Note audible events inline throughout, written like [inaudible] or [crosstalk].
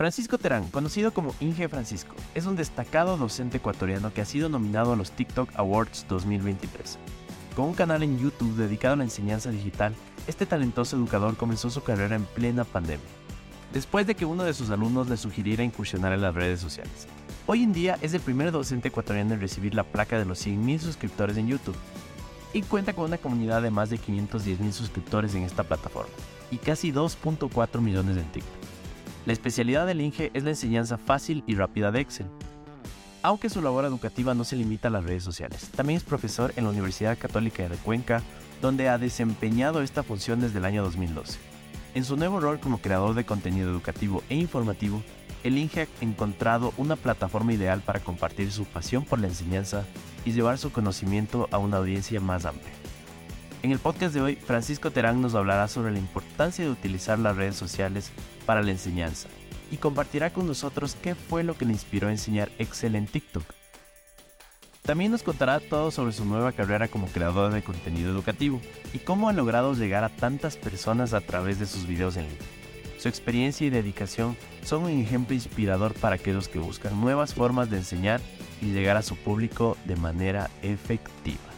Francisco Terán, conocido como Inge Francisco, es un destacado docente ecuatoriano que ha sido nominado a los TikTok Awards 2023. Con un canal en YouTube dedicado a la enseñanza digital, este talentoso educador comenzó su carrera en plena pandemia, después de que uno de sus alumnos le sugiriera incursionar en las redes sociales. Hoy en día es el primer docente ecuatoriano en recibir la placa de los 100.000 suscriptores en YouTube y cuenta con una comunidad de más de 510.000 suscriptores en esta plataforma y casi 2.4 millones en TikTok. La especialidad del INGE es la enseñanza fácil y rápida de Excel. Aunque su labor educativa no se limita a las redes sociales, también es profesor en la Universidad Católica de Cuenca, donde ha desempeñado esta función desde el año 2012. En su nuevo rol como creador de contenido educativo e informativo, el INGE ha encontrado una plataforma ideal para compartir su pasión por la enseñanza y llevar su conocimiento a una audiencia más amplia. En el podcast de hoy, Francisco Terán nos hablará sobre la importancia de utilizar las redes sociales para la enseñanza y compartirá con nosotros qué fue lo que le inspiró a enseñar Excel en TikTok. También nos contará todo sobre su nueva carrera como creador de contenido educativo y cómo ha logrado llegar a tantas personas a través de sus videos en línea. Su experiencia y dedicación son un ejemplo inspirador para aquellos que buscan nuevas formas de enseñar y llegar a su público de manera efectiva.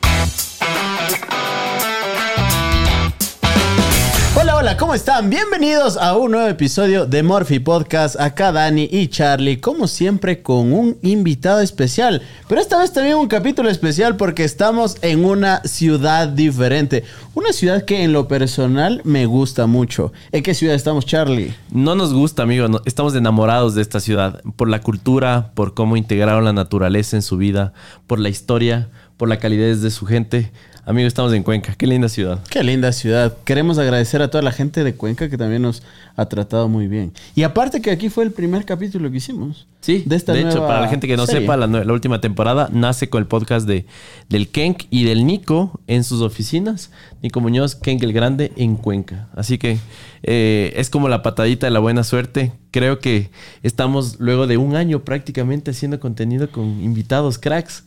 Hola, ¿cómo están? Bienvenidos a un nuevo episodio de Morphy Podcast. Acá Dani y Charlie, como siempre, con un invitado especial. Pero esta vez también un capítulo especial porque estamos en una ciudad diferente. Una ciudad que en lo personal me gusta mucho. ¿En qué ciudad estamos, Charlie? No nos gusta, amigo. estamos enamorados de esta ciudad. Por la cultura, por cómo integraron la naturaleza en su vida, por la historia, por la calidez de su gente. Amigo, estamos en Cuenca. Qué linda ciudad. Qué linda ciudad. Queremos agradecer a toda la gente de Cuenca que también nos ha tratado muy bien. Y aparte que aquí fue el primer capítulo que hicimos. Sí, de, esta de hecho, para la gente que no sepa, la, última temporada nace con el podcast de, del Kenk y del Nico en sus oficinas. Nico Muñoz, Kenk el Grande en Cuenca. Así que eh, es como la patadita de la buena suerte. Creo que estamos luego de un año prácticamente haciendo contenido con invitados cracks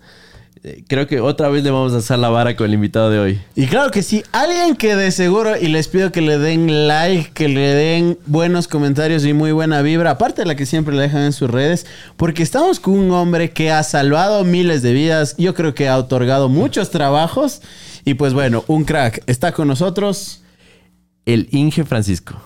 creo que otra vez le vamos a hacer la vara con el invitado de hoy. Y claro que sí, alguien que de seguro, y les pido que le den like, que le den buenos comentarios y muy buena vibra, aparte de la que siempre le dejan en sus redes, porque estamos con un hombre que ha salvado miles de vidas, yo creo que ha otorgado muchos trabajos, y pues bueno, un crack, está con nosotros. El Inge Francisco.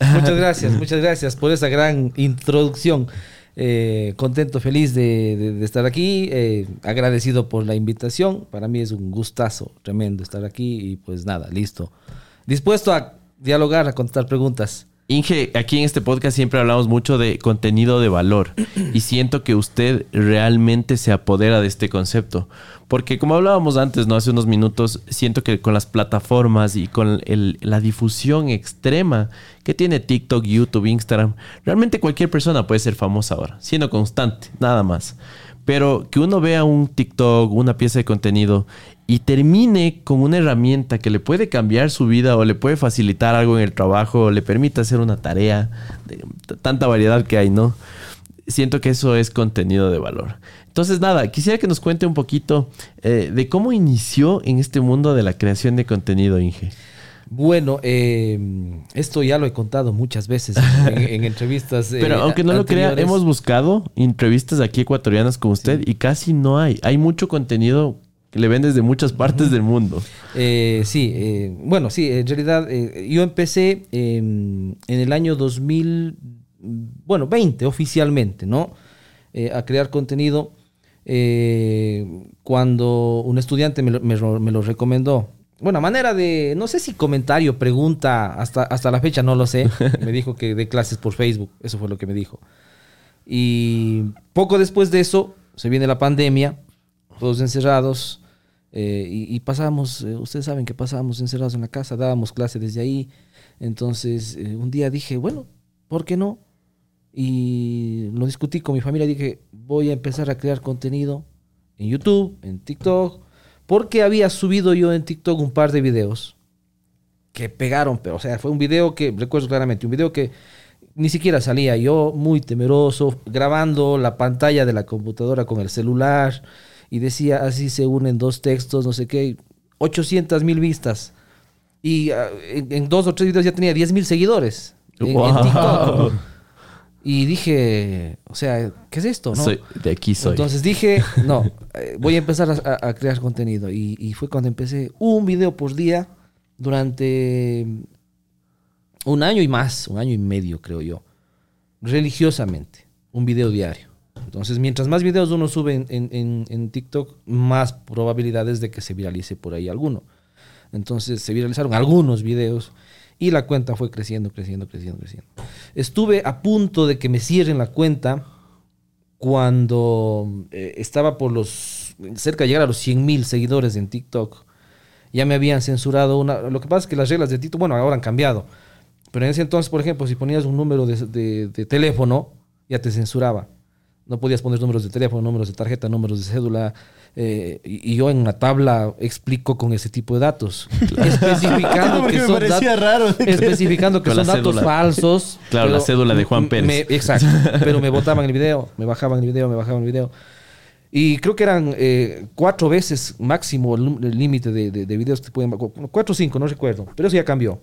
Muchas gracias, muchas gracias por esa gran introducción. Eh, contento, feliz de, estar aquí, eh, agradecido por la invitación. Para mí es un gustazo tremendo estar aquí y pues nada, listo. Dispuesto a dialogar, a contestar preguntas. Inge, aquí en este podcast siempre hablamos mucho de contenido de valor y siento que usted realmente se apodera de este concepto. Porque como hablábamos antes, ¿no? Hace unos minutos, siento que con las plataformas y con la difusión extrema que tiene TikTok, YouTube, Instagram, realmente cualquier persona puede ser famosa ahora, siendo constante, nada más. Pero que uno vea un TikTok, una pieza de contenido y termine con una herramienta que le puede cambiar su vida o le puede facilitar algo en el trabajo o le permite hacer una tarea, de tanta variedad que hay, ¿no? Siento que eso es contenido de valor. Entonces, nada, quisiera que nos cuente un poquito eh, de cómo inició en este mundo de la creación de contenido, Inge. Bueno, eh, esto ya lo he contado muchas veces en, [laughs] entrevistas. Eh, Pero aunque no lo crea, hemos buscado entrevistas aquí ecuatorianas con usted y casi no hay. Hay mucho contenido que le ven desde muchas partes del mundo. Eh, sí, bueno, sí, en realidad yo empecé en el año 2000, bueno, 20 oficialmente, ¿no? a crear contenido cuando un estudiante me lo recomendó bueno, manera de, no sé si comentario, pregunta, hasta, hasta la fecha no lo sé. [laughs] me dijo que dé clases por Facebook, eso fue lo que me dijo. Y poco después de eso, se viene la pandemia, todos encerrados, eh, y, pasamos, eh, ustedes saben que pasábamos encerrados en la casa, dábamos clases desde ahí. Entonces, eh, un día dije, bueno, ¿por qué no? Y lo discutí con mi familia, dije, voy a empezar a crear contenido en YouTube, en TikTok, porque había subido yo en TikTok un par de videos que pegaron, pero o sea, fue un video que, recuerdo claramente, un video que ni siquiera salía yo muy temeroso, grabando la pantalla de la computadora con el celular y decía, así se unen dos textos, no sé qué, 800 mil vistas. Y ah, en, dos o tres videos ya tenía 10 mil seguidores en, TikTok. Y dije, o sea, ¿qué es esto? no? Soy, de aquí soy. Entonces dije, no, eh, voy a empezar a, a- a crear contenido. Y, y fue cuando empecé un video por día durante un año y más, un año y medio creo yo, religiosamente, un video diario. Entonces, mientras más videos uno sube en, en- en- TikTok, más probabilidades de que se viralice por ahí alguno. Entonces, se viralizaron algunos videos y la cuenta fue creciendo, creciendo, creciendo, creciendo. Estuve a punto de que me cierren la cuenta cuando eh, estaba por los cerca de llegar a los 100 mil seguidores en TikTok. Ya me habían censurado una. Lo que pasa es que las reglas de TikTok, bueno, ahora han cambiado. Pero en ese entonces, por ejemplo, si ponías un número de- de teléfono, ya te censuraba. No podías poner números de teléfono, números de tarjeta, números de cédula. eh, y, y yo en una tabla explico con ese tipo de datos. [laughs] Especificando [laughs] Porque que me son dat- raro. Especificando que Con son datos cédula. falsos. [laughs] Claro, la cédula de Juan Pérez. me- exacto. Pero me botaban el video, me bajaban el video, me bajaban el video. Y creo que eran eh, cuatro veces máximo el límite de, de- de videos que te pueden... cu- Cuatro o cinco, no recuerdo. Pero eso ya cambió.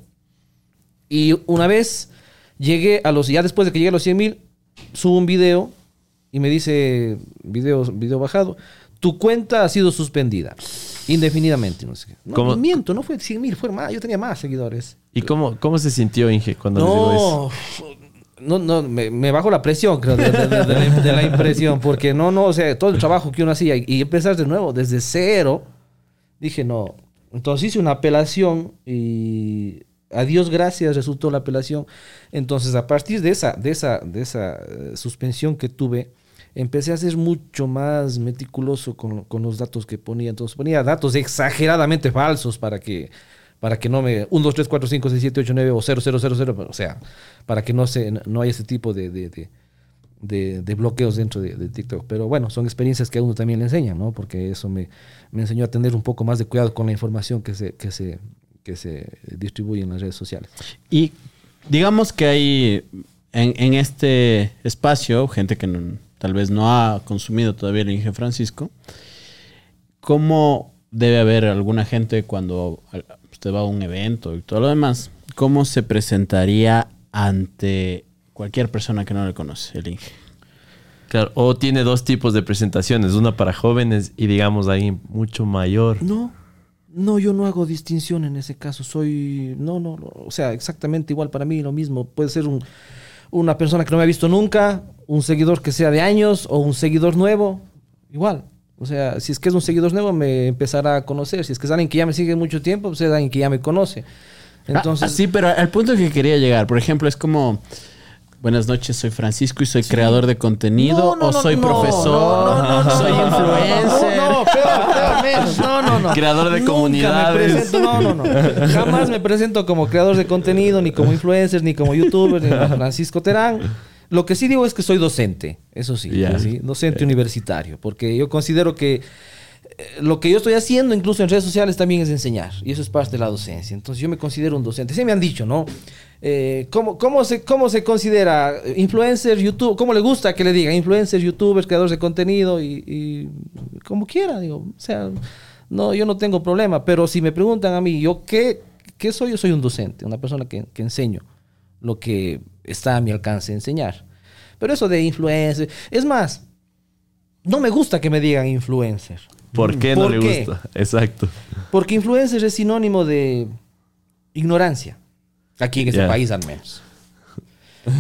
Y una vez llegué a los... Ya después de que llegué a los 100 mil, subo un video y me dice, video, video bajado, tu cuenta ha sido suspendida. Indefinidamente, no sé. No, miento, no fue 100 mil, fue más. Yo tenía más seguidores. ¿Y cómo, cómo se sintió Inge cuando le digo eso? No, no, no, me, me bajó la presión, creo, de, de- de- de la, de la impresión, porque no, no, o sea, todo el trabajo que uno hacía y, y empezar de nuevo, desde cero, dije no. Entonces hice una apelación y a Dios gracias resultó la apelación. Entonces, a partir de esa, de esa, de esa eh, suspensión que tuve, empecé a ser mucho más meticuloso con, con los datos que ponía. Entonces ponía datos exageradamente falsos para que, para que no me... 1, 2, 3, 4, 5, 6, 7, 8, 9 o 0, 0, 0, 0. O sea, para que no, se, no haya ese tipo de, de, de, de- de bloqueos dentro de, de TikTok. Pero bueno, son experiencias que a uno también le enseñan, ¿no? Porque eso me, me enseñó a tener un poco más de cuidado con la información que se, que se, que se distribuye en las redes sociales. Y digamos que hay en, en este espacio gente que no- tal vez no ha consumido todavía el Inge Francisco. ¿Cómo debe haber alguna gente cuando usted va a un evento y todo lo demás? ¿Cómo se presentaría ante cualquier persona que no le conoce el Inge? Claro, o tiene dos tipos de presentaciones, una para jóvenes y digamos ahí mucho mayor. No, no, yo no hago distinción en ese caso. Soy, no, no, no, o sea, exactamente igual para mí, lo mismo. Puede ser un, una persona que no me ha visto nunca, un seguidor que sea de años o un seguidor nuevo, igual. O sea, si es que es un seguidor nuevo, me empezará a conocer. Si es que es alguien que ya me sigue mucho tiempo, pues es alguien que ya me conoce. Entonces, Ah, sí, pero al punto que quería llegar, por ejemplo, es como... Buenas noches, soy Francisco y soy creador de contenido No, no, o soy no, profesor, no, no, no, soy influencer. No, no, peor, menos. No, no, no. Creador de Nunca me comunidades. presento- no, no, no. Jamás me presento como creador de contenido, ni como influencer, ni como youtuber, ni como Francisco Terán. Lo que sí digo es que soy docente, eso sí, docente universitario, porque yo considero que eh, lo que yo estoy haciendo, incluso en redes sociales, también es enseñar. Y eso es parte de la docencia. Entonces yo me considero un docente. Sí me han dicho, ¿no? Eh, ¿cómo, cómo, se, ¿Cómo se considera influencer, YouTube? ¿Cómo le gusta que le digan influencer, youtubers, creadores de contenido? Y, y como quiera, digo. O sea, no, yo no tengo problema. Pero si me preguntan a mí, ¿yo qué, qué soy? Yo soy un docente, una persona que, que enseño lo que está a mi alcance enseñar. Pero eso de influencer... Es más, no me gusta que me digan influencer. ¿Por qué no ¿Por le qué? gusta? Exacto. Porque influencer es sinónimo de ignorancia. Aquí en este país al menos.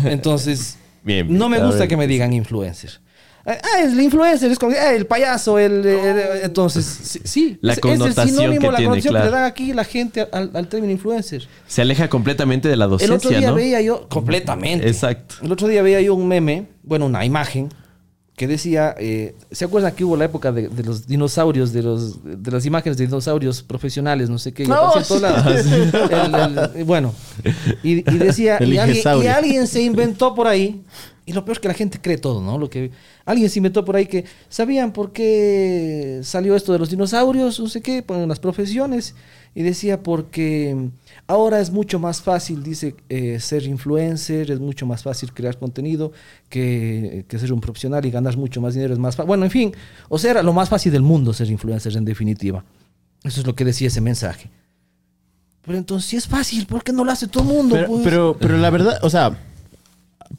Entonces, [laughs] Bien, no me gusta que me digan influencer. Ah, ah, el influencer es como ah, el payaso, el, el- entonces sí, sí, La es, connotación es el sinónimo, que la tiene, connotación que le dan aquí la gente al, al término influencer. Se aleja completamente de la El otro docencia, día ¿no? veía yo completamente. Exacto. El otro día veía yo un meme, bueno, una imagen que decía, eh, ¿se acuerdan que hubo la época de, de los dinosaurios, de los de las imágenes de dinosaurios profesionales, no sé qué, y No, aparecía en todos lados? [laughs] El- el- bueno, y, y decía, y alguien, y alguien se [laughs] inventó por ahí, y lo peor es que la gente cree todo, ¿no? Lo que alguien se inventó por ahí que sabían por qué salió esto de los dinosaurios, no sé qué, ponen las profesiones, y decía porque ahora es mucho más fácil, dice, eh, ser influencer, es mucho más fácil crear contenido que, que ser un profesional y ganar mucho más dinero es más. Bueno, en fin, o sea, era lo más fácil del mundo ser influencer en definitiva. Eso es lo que decía ese mensaje. Pero entonces, si es fácil, ¿por qué no lo hace todo el mundo? Pero, pues? pero, pero la verdad, o sea,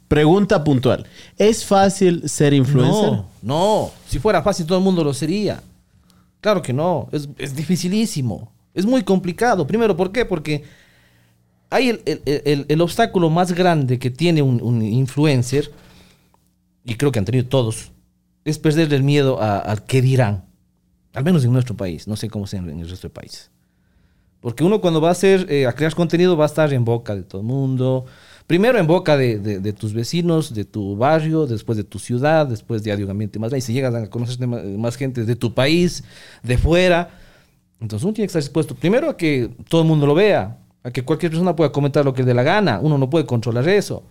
pregunta puntual. ¿Es fácil ser influencer? No, no. Si fuera fácil, todo el mundo lo sería. Claro que no. Es, es dificilísimo. Es muy complicado. Primero, ¿por qué? Porque hay el, el- el- obstáculo más grande que tiene un, influencer, y creo que han tenido todos, es perderle el miedo al qué dirán. Al menos en nuestro país. No sé cómo sea en el resto de países. Porque uno cuando va a hacer, eh, a crear contenido va a estar en boca de todo el mundo. Primero en boca de, tus vecinos, de tu barrio, después de tu ciudad, después de un ambiente más. Y si llegas a conocer más gente de tu país, de fuera. Entonces uno tiene que estar dispuesto primero a que todo el mundo lo vea, a que cualquier persona pueda comentar lo que dé la gana. Uno no puede controlar eso.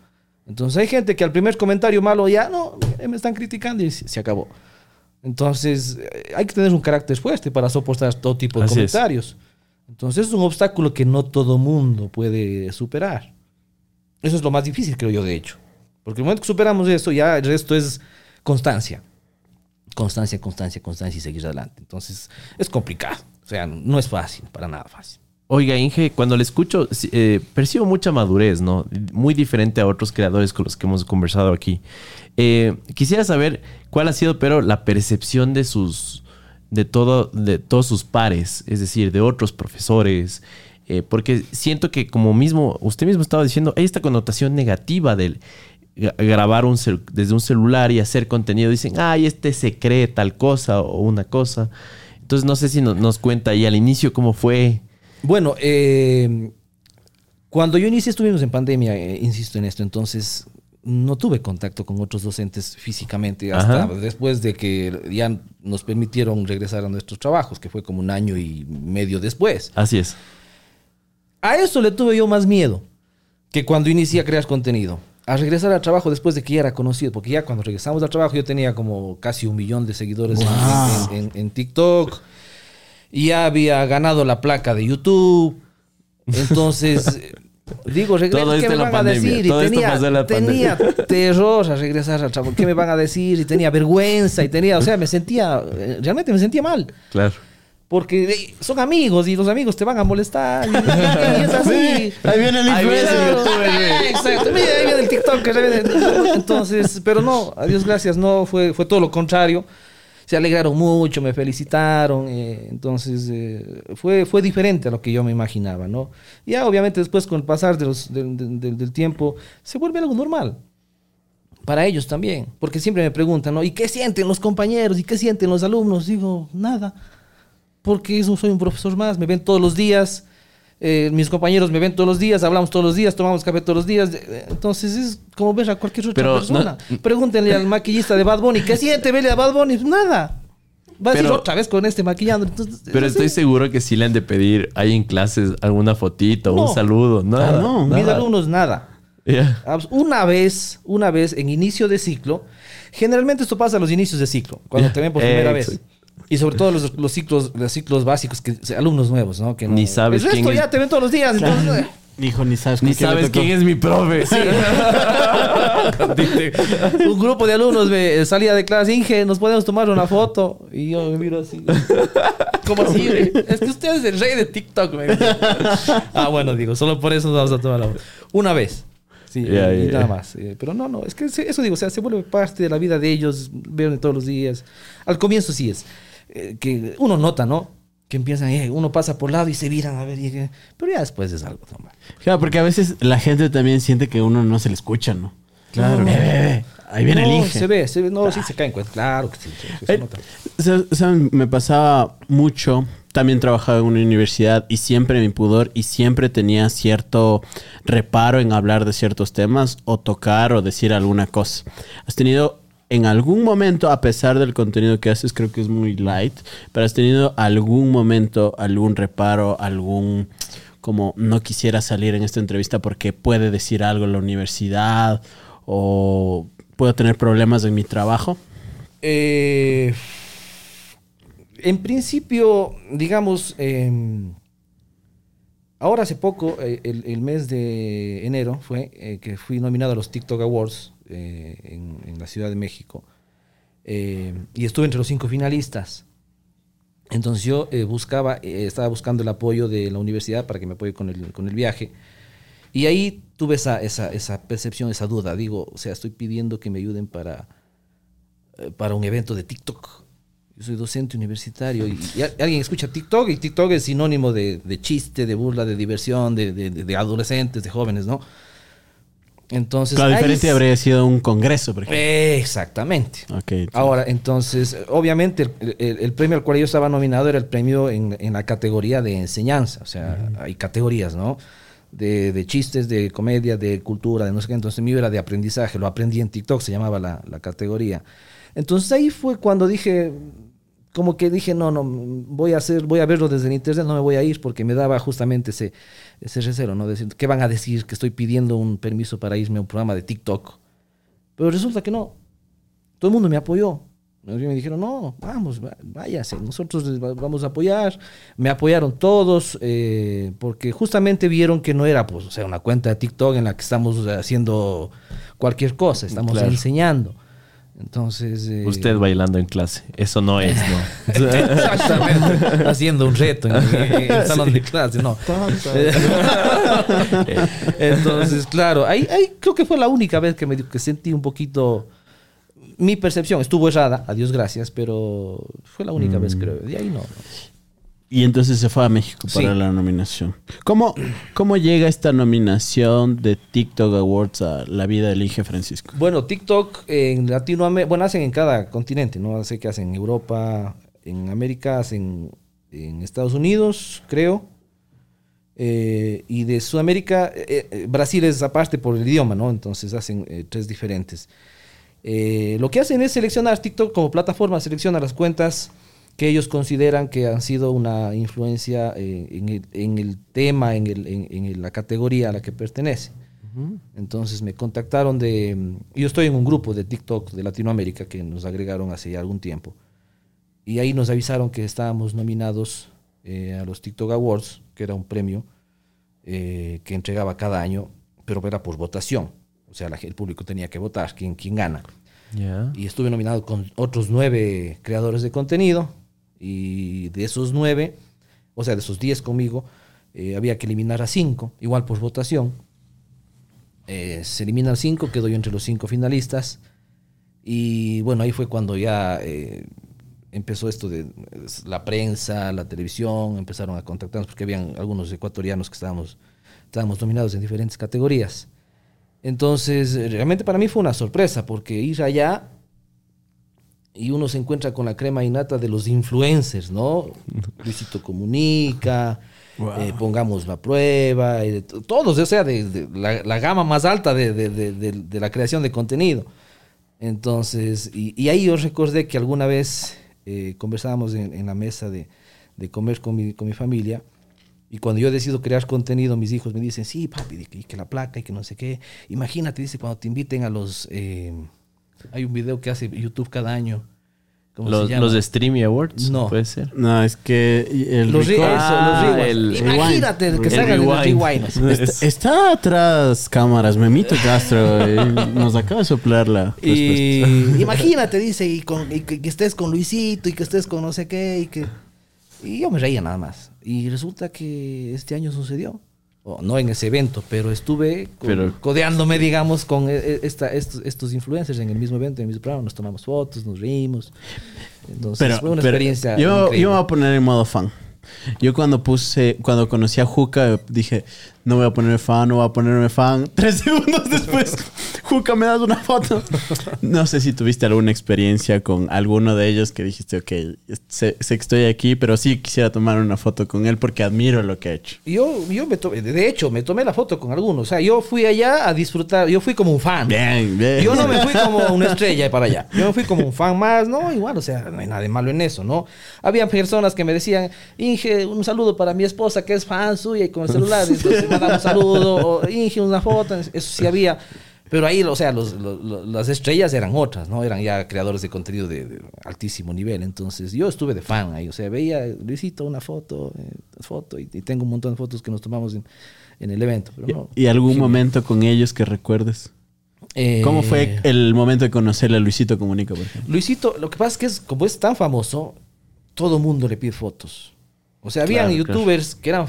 Entonces hay gente que al primer comentario malo ya, no, eh, me están criticando y se acabó. Entonces eh, hay que tener un carácter fuerte para soportar todo tipo de Así es. comentarios. Entonces es un obstáculo que no todo mundo puede superar. Eso es lo más difícil, creo yo, de hecho. Porque el momento que superamos eso, ya el resto es constancia. Constancia, constancia, constancia y seguir adelante. Entonces es complicado. O sea, no es fácil, para nada fácil. Oiga, Inge, cuando le escucho, eh, percibo mucha madurez, ¿no? Muy diferente a otros creadores con los que hemos conversado aquí. Eh, quisiera saber cuál ha sido, pero, la percepción de sus, de todo, de todos sus pares, es decir, de otros profesores, eh, porque siento que como mismo, usted mismo estaba diciendo, hay esta connotación negativa del gra- grabar un desde un celular y hacer contenido. Dicen, ay, este se cree tal cosa o una cosa. Entonces no sé si no- nos cuenta ahí al inicio cómo fue. Bueno, eh, cuando yo inicié estuvimos en pandemia, eh, insisto en esto, entonces no tuve contacto con otros docentes físicamente hasta Ajá. después de que ya nos permitieron regresar a nuestros trabajos, que fue como un año y medio después. Así es. A eso le tuve yo más miedo que cuando inicié a crear contenido. A regresar al trabajo después de que ya era conocido, porque ya cuando regresamos al trabajo yo tenía como casi un millón de seguidores en- en, en- en TikTok. Y ya había ganado la placa de YouTube. Entonces, [laughs] eh, digo, regresa, Todo ¿qué me van a pandemia, decir? Y todo esto tenía, pasó en la tenía terror a regresar al trabajo. ¿Qué me van a decir? Y tenía vergüenza y tenía, o sea, me sentía, eh, realmente me sentía mal. Claro. Porque eh, son amigos y los amigos te van a molestar. Y, y es así. [laughs] Sí, ahí viene el influencer. güey. [laughs] Exacto. Mira, ahí viene el TikTok. Entonces, pero no, a Dios gracias, no, fue, fue todo lo contrario. Se alegraron mucho, me felicitaron. eh, entonces, eh, fue, fue diferente a lo que yo me imaginaba, ¿no? Ya, obviamente, después, con el pasar del, tiempo, se vuelve algo normal. Para ellos también. Porque siempre me preguntan, ¿no? ¿Y qué sienten los compañeros? ¿Y qué sienten los alumnos? Digo, nada porque soy un profesor más, me ven todos los días, eh, mis compañeros me ven todos los días, hablamos todos los días, tomamos café todos los días, eh, entonces es como ver a cualquier otra Pero persona. Pregúntenle al maquillista de Bad Bunny, ¿qué [laughs] siente verle a Bad Bunny? Nada. Va a decir Pero- otra vez con este maquillando. Entonces, Pero es estoy así. seguro que sí le han de pedir ahí en clases alguna fotito, No. un saludo. Nada, Ah, no. Mis nada. alumnos, nada. Una vez, una vez en inicio de ciclo, generalmente esto pasa a los inicios de ciclo, cuando Ya, te ven por primera vez. Y sobre todo los, los ciclos, los ciclos básicos, que alumnos nuevos, ¿no? Que no- Ni sabes El resto quién es. ya te ven todos los días. entonces, Hijo, ni sabes Ni sabes quién es mi profe. [laughs] Dice, un grupo de alumnos me salía de clase, Inge, nos podemos tomar una foto. Y yo me miro así. ¿Cómo así? Es que usted es el rey de TikTok, güey. Ah, bueno, digo, solo por eso nos vamos a tomar la foto. Una vez. Sí, Ya, y ya, nada ya. más. Eh, Pero no, no, es que eso digo, o sea, se vuelve parte de la vida de ellos, verme todos los días. Al comienzo sí es. Eh, que uno nota, ¿no? Que empiezan, eh, uno pasa por lado y se viran a ver, y que- pero ya después es algo normal. Claro, porque a veces la gente también siente que uno no se le escucha, ¿no? Claro. Ahí viene el Inge. Se ve, se ve, no, sí se cae en cuenta, claro que sí, sí, se Eh, nota. sa- ¿saben? Me pasaba mucho. También trabajaba en una universidad y siempre mi pudor y siempre tenía cierto reparo en hablar de ciertos temas o tocar o decir alguna cosa. ¿Has tenido en algún momento, a pesar del contenido que haces, creo que es muy light, pero has tenido algún momento, algún reparo, algún como no quisiera salir en esta entrevista porque puede decir algo en la universidad o puedo tener problemas en mi trabajo? Eh, en principio, digamos, eh, ahora hace poco, eh, el, el mes de enero fue eh, que fui nominado a los TikTok Awards eh, en, en la Ciudad de México eh, y estuve entre los cinco finalistas. Entonces yo eh, buscaba, eh, estaba buscando el apoyo de la universidad para que me apoye con el, con el viaje. Y ahí tuve esa, esa, esa percepción, esa duda. Digo, o sea, estoy pidiendo que me ayuden para, eh, para un evento de TikTok. Yo soy docente universitario y, y alguien escucha TikTok y TikTok es sinónimo de, de chiste, de burla, de diversión, de- de- de adolescentes, de jóvenes, ¿no? Entonces, Claro, diferente habría sido un congreso, por ejemplo. Exactamente. Ok, sí. Ahora, entonces, obviamente el, el- el premio al cual yo estaba nominado era el premio en, en la categoría de enseñanza. O sea, hay categorías, ¿no? De, de chistes, de comedia, de cultura, de no sé qué. Entonces, mío era de aprendizaje. Lo aprendí en TikTok, se llamaba la, la categoría. Entonces, ahí fue cuando dije, como que dije, no, no, voy a hacer, voy a verlo desde el internet, no me voy a ir porque me daba justamente ese, ese recelo, ¿no? Decir, ¿qué van a decir? Que estoy pidiendo un permiso para irme a un programa de TikTok. Pero resulta que no. Todo el mundo me apoyó. Me dijeron, no, vamos, va- váyase, nosotros vamos a apoyar. Me apoyaron todos, eh, porque justamente vieron que no era, pues, o sea, una cuenta de TikTok en la que estamos haciendo cualquier cosa, estamos Claro. enseñando. Entonces... eh, Usted bailando en clase. Eso no es, ¿no? [laughs] Exactamente. Haciendo un reto en, en el [laughs] salón de clase, no. [laughs] Entonces, claro, ahí, ahí creo que fue la única vez que me que sentí un poquito mi percepción estuvo errada, a Dios gracias, pero fue la única vez creo. De ahí no. no. Y entonces se fue a México para Sí. la nominación. ¿Cómo, ¿Cómo llega esta nominación de TikTok Awards a la vida del Inge Francisco? Bueno, TikTok en Latinoamérica, bueno, hacen en cada continente, ¿no? Sé que hacen en Europa, en América, hacen en Estados Unidos, creo. Eh, y de Sudamérica, eh, eh, Brasil es aparte por el idioma, ¿no? Entonces hacen eh, tres diferentes. Eh, lo que hacen es seleccionar TikTok como plataforma, selecciona las cuentas que ellos consideran que han sido una influencia eh, en, el, en el tema, en, el- en- en la categoría a la que pertenece. Entonces me contactaron de... Yo estoy en un grupo de TikTok de Latinoamérica que nos agregaron hace ya algún tiempo. Y ahí nos avisaron que estábamos nominados eh, a los TikTok Awards, que era un premio eh, que entregaba cada año, pero era por votación. O sea, la el público tenía que votar quién, quién gana. Ya. Y estuve nominado con otros nueve creadores de contenido. Y de esos nueve, o sea, de esos diez conmigo, eh, había que eliminar a cinco, igual por votación. Eh, se eliminan cinco, quedo yo entre los cinco finalistas. Y bueno, ahí fue cuando ya eh, empezó esto de la prensa, la televisión, empezaron a contactarnos porque habían algunos ecuatorianos que estábamos, estábamos nominados en diferentes categorías. Entonces, realmente para mí fue una sorpresa porque ir allá y uno se encuentra con la crema innata de los influencers, ¿no? [laughs] Luisito Comunica, eh, pongamos la prueba, y de to- todos, o sea, de, de la, la gama más alta de, de- la creación de contenido. Entonces, y, y ahí yo recordé que alguna vez eh, conversábamos en, en la mesa de, de comer con mi, con mi familia. Y cuando yo decido crear contenido, mis hijos me dicen, sí, papi, y que, y que la placa y que no sé qué. Imagínate, dice, cuando te inviten a los... eh, hay un video que hace YouTube cada año. ¿Cómo Los, se llama? los de Streamy Awards. No. Puede ser. No, es que el Los, re- record- eso, Ah, los rewind. el Imagínate rewind. que salgan el rewind. rewind. Está, está atrás cámaras, Memito Castro. nos acaba de soplar la respuesta. Y [laughs] imagínate, dice, y, con- y que, que estés con Luisito y que estés con no sé qué y que... Y yo me reía nada más. Y resulta que este año sucedió. O no en ese evento, pero estuve Pero- codeándome, digamos, con e- e- esta, estos, estos influencers en el mismo evento, en el mismo programa. Nos tomamos fotos, nos reímos. Entonces Pero, fue una pero experiencia yo, increíble. yo me voy a poner en modo fan. Yo cuando puse, cuando conocí a Juca, dije, no voy a ponerme fan, no voy a ponerme fan. [laughs] Tres segundos después, Juca, me das una foto. No sé si tuviste alguna experiencia con alguno de ellos que dijiste, ok, sé, sé que estoy aquí, pero sí quisiera tomar una foto con él porque admiro lo que ha hecho. Yo, yo me tomé, de hecho, me tomé la foto con algunos. O sea, yo fui allá a disfrutar, yo fui como un fan. Bien, bien. Yo no me fui como una estrella para allá. Yo me fui como un fan más, ¿no? Igual, o sea, no hay nada de malo en eso, ¿no? Había personas que me decían, Inge, un saludo para mi esposa que es fan suya y con el celular. [laughs] Entonces me daban un saludo, o Inge, una foto. Eso sí había. Pero ahí, o sea, los- las estrellas eran otras, ¿no? Eran ya creadores de contenido de, de altísimo nivel. Entonces yo estuve de fan ahí. O sea, veía, Luisito, una foto, eh, foto, y, y tengo un montón de fotos que nos tomamos en, en el evento. Pero no, ¿Y algún momento con ellos que recuerdes? Eh, ¿Cómo fue el momento de conocerle a Luisito Comunica, por ejemplo? Luisito, lo que pasa es que es, como es tan famoso, todo mundo le pide fotos. O sea, habían Claro, claro. youtubers que eran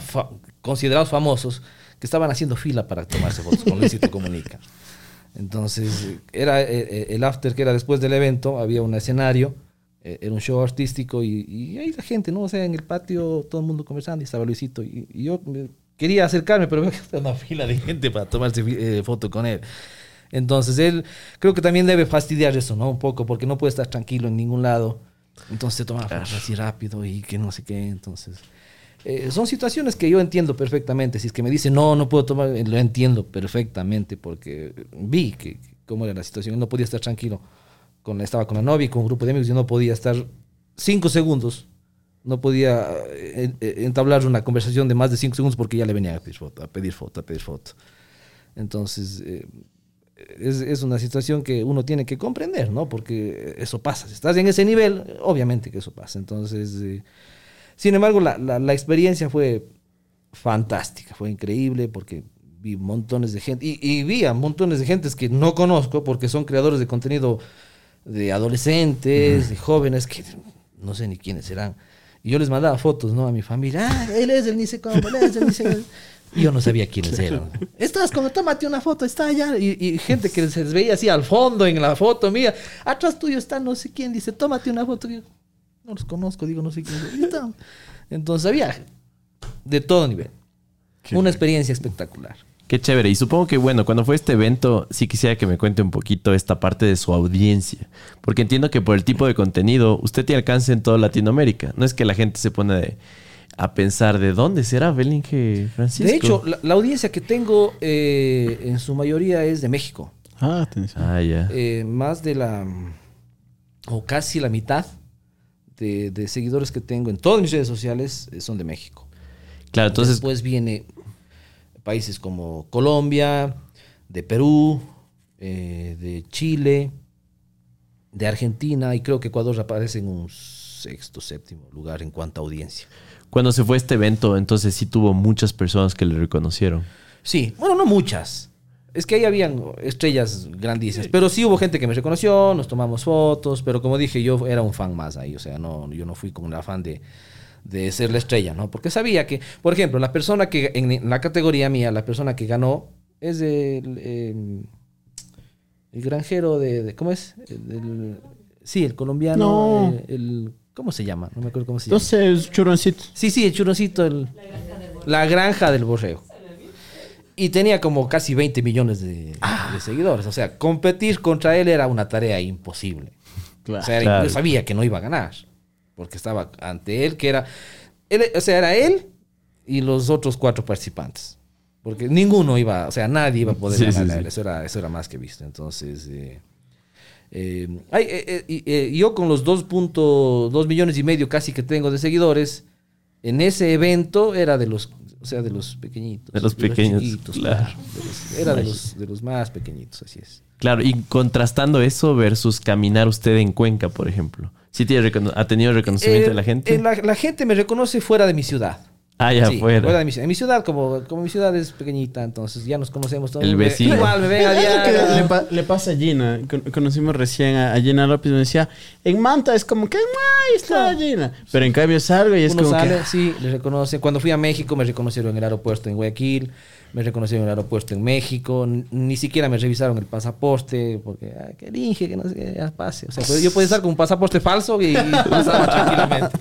considerados famosos que estaban haciendo fila para tomarse fotos con Luisito Comunica. Entonces, era eh, eh, el after que era después del evento, había un escenario, eh, era un show artístico y, y ahí la gente, ¿no? O sea, en el patio todo el mundo conversando y estaba Luisito. Y, y yo quería acercarme, pero veo que está una fila de gente para tomarse eh, foto con él. Entonces, él creo que también debe fastidiar eso, ¿no? Un poco, porque no puede estar tranquilo en ningún lado. Entonces se toma fotos así rápido y que no sé qué. Entonces, eh, son situaciones que yo entiendo perfectamente. Si es que me dicen, no, no puedo tomar, eh, lo entiendo perfectamente porque vi que, que cómo era la situación. No podía estar tranquilo. Con, estaba con la novia y con un grupo de amigos. Yo no podía estar cinco segundos. No podía eh, eh, entablar una conversación de más de cinco segundos porque ya le venían a pedir foto, a pedir foto, a pedir foto. Entonces, eh, es, es una situación que uno tiene que comprender, ¿no? Porque eso pasa. Si estás en ese nivel, obviamente que eso pasa. Entonces, eh, sin embargo, la, la, la experiencia fue fantástica, fue increíble porque vi montones de gente y, y vi a montones de gentes que no conozco porque son creadores de contenido de adolescentes, de jóvenes que no sé ni quiénes serán. Y yo les mandaba fotos, ¿no? A mi familia. Ah, él es el ni sé cómo, él es el ni sé cómo". Y yo no sabía quiénes eran. Estás como, tómate una foto, está allá. Y, y gente que se les veía así al fondo en la foto mía. Atrás tuyo está no sé quién, dice, tómate una foto. Y yo, no los conozco, digo, no sé quién. Entonces había de todo nivel. Una experiencia espectacular. Qué chévere. Y supongo que, bueno, cuando fue este evento, sí quisiera que me cuente un poquito esta parte de su audiencia. Porque entiendo que por el tipo de contenido, usted tiene alcance en toda Latinoamérica. No es que la gente se pone de- a pensar de dónde será Belinge Francisco. De hecho, la, la audiencia que tengo eh, en su mayoría es de México. Ah, atención. Ah, ya. Eh, más de la, o casi la mitad de, de seguidores que tengo en todas mis redes sociales eh, son de México. Claro, entonces, Después viene países como Colombia, de Perú, eh, de Chile, de Argentina y creo que Ecuador aparece en un sexto, séptimo lugar en cuanto a audiencia. cuando se fue este evento, entonces sí tuvo muchas personas que le reconocieron. Sí, bueno, no muchas. Es que ahí habían estrellas grandísimas. Pero sí hubo gente que me reconoció, nos tomamos fotos, pero como dije, yo era un fan más ahí. O sea, no, yo no fui con el afán de, de ser la estrella, ¿no? Porque sabía que, por ejemplo, la persona que, en la categoría mía, la persona que ganó es el, eh, el granjero de, de- ¿cómo es? El- sí, el colombiano. No. el, ¿Cómo se llama? No me acuerdo cómo se llama. Entonces, churroncito. Sí, sí, el churoncito, el- la granja del borrego. Y tenía como casi 20 millones de, de seguidores. O sea, competir contra él era una tarea imposible. Claro. O sea, Claro. yo sabía que no iba a ganar. Porque estaba ante él, que era. él- o sea, era él y los otros cuatro participantes. Porque ninguno iba, o sea, nadie iba a poder Sí, ganar sí, a él. sí. Eso era, eso era más que visto. Entonces. eh, eh, eh, eh, eh, yo con los 2.2 millones y medio casi que tengo de seguidores, en ese evento era de los, o sea, de los pequeñitos. De los pequeños, chiquitos, claro. de los- era de los, de los más pequeñitos, así es. Claro, y contrastando eso versus caminar usted en Cuenca, por ejemplo. ¿Sí tiene ha tenido reconocimiento Eh, de la gente? eh, la, la gente me reconoce fuera de mi ciudad. Ah, ya Sí, fuera. de mi ciudad. En mi ciudad, como, como mi ciudad es pequeñita, entonces ya nos conocemos todos. El vecino. Igual me ven [laughs] le, pa- le pasa a Gina. Con- conocimos recién a, a Gina López. Me decía, en Manta es como que, ¡ay, está Gina! Pero en cambio salgo y es Uno como sale, que... sí, le reconoce. Cuando fui a México me reconocieron en el aeropuerto en Guayaquil, me reconocieron en el aeropuerto en México, ni siquiera me revisaron el pasaporte, porque, ah, que elige, que no sé qué, ya pase. O sea, pues, yo podía estar con un pasaporte falso y, y pasaba tranquilamente.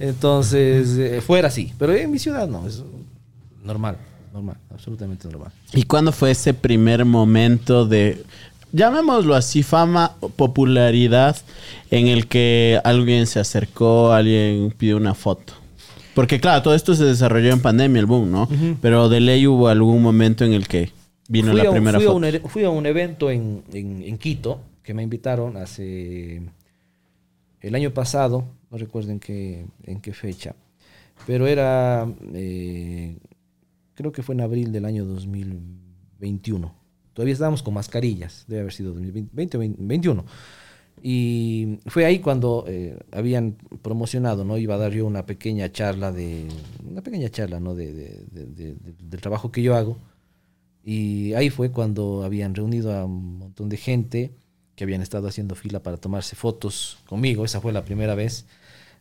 Entonces, eh, fuera sí, pero en mi ciudad no, es normal, normal, absolutamente normal. ¿Y cuándo fue ese primer momento de, llamémoslo así, fama popularidad en el que alguien se acercó, alguien pidió una foto? Porque claro, todo esto se desarrolló en pandemia, el boom, ¿no? Pero de ley hubo algún momento en el que vino fui la a, primera fui a foto. un, fui a un evento en, en- en Quito que me invitaron hace el año pasado, no recuerdo en qué, en qué fecha, pero era, eh, creo que fue en abril del año 2021. Todavía estábamos con mascarillas, debe haber sido 2020 o 2021. Y fue ahí cuando eh, habían promocionado, ¿no? Iba a dar yo una pequeña charla de, una pequeña charla, ¿no? De, de- de- de- de- del trabajo que yo hago. Y ahí fue cuando habían reunido a un montón de gente que habían estado haciendo fila para tomarse fotos conmigo. Esa fue la primera vez.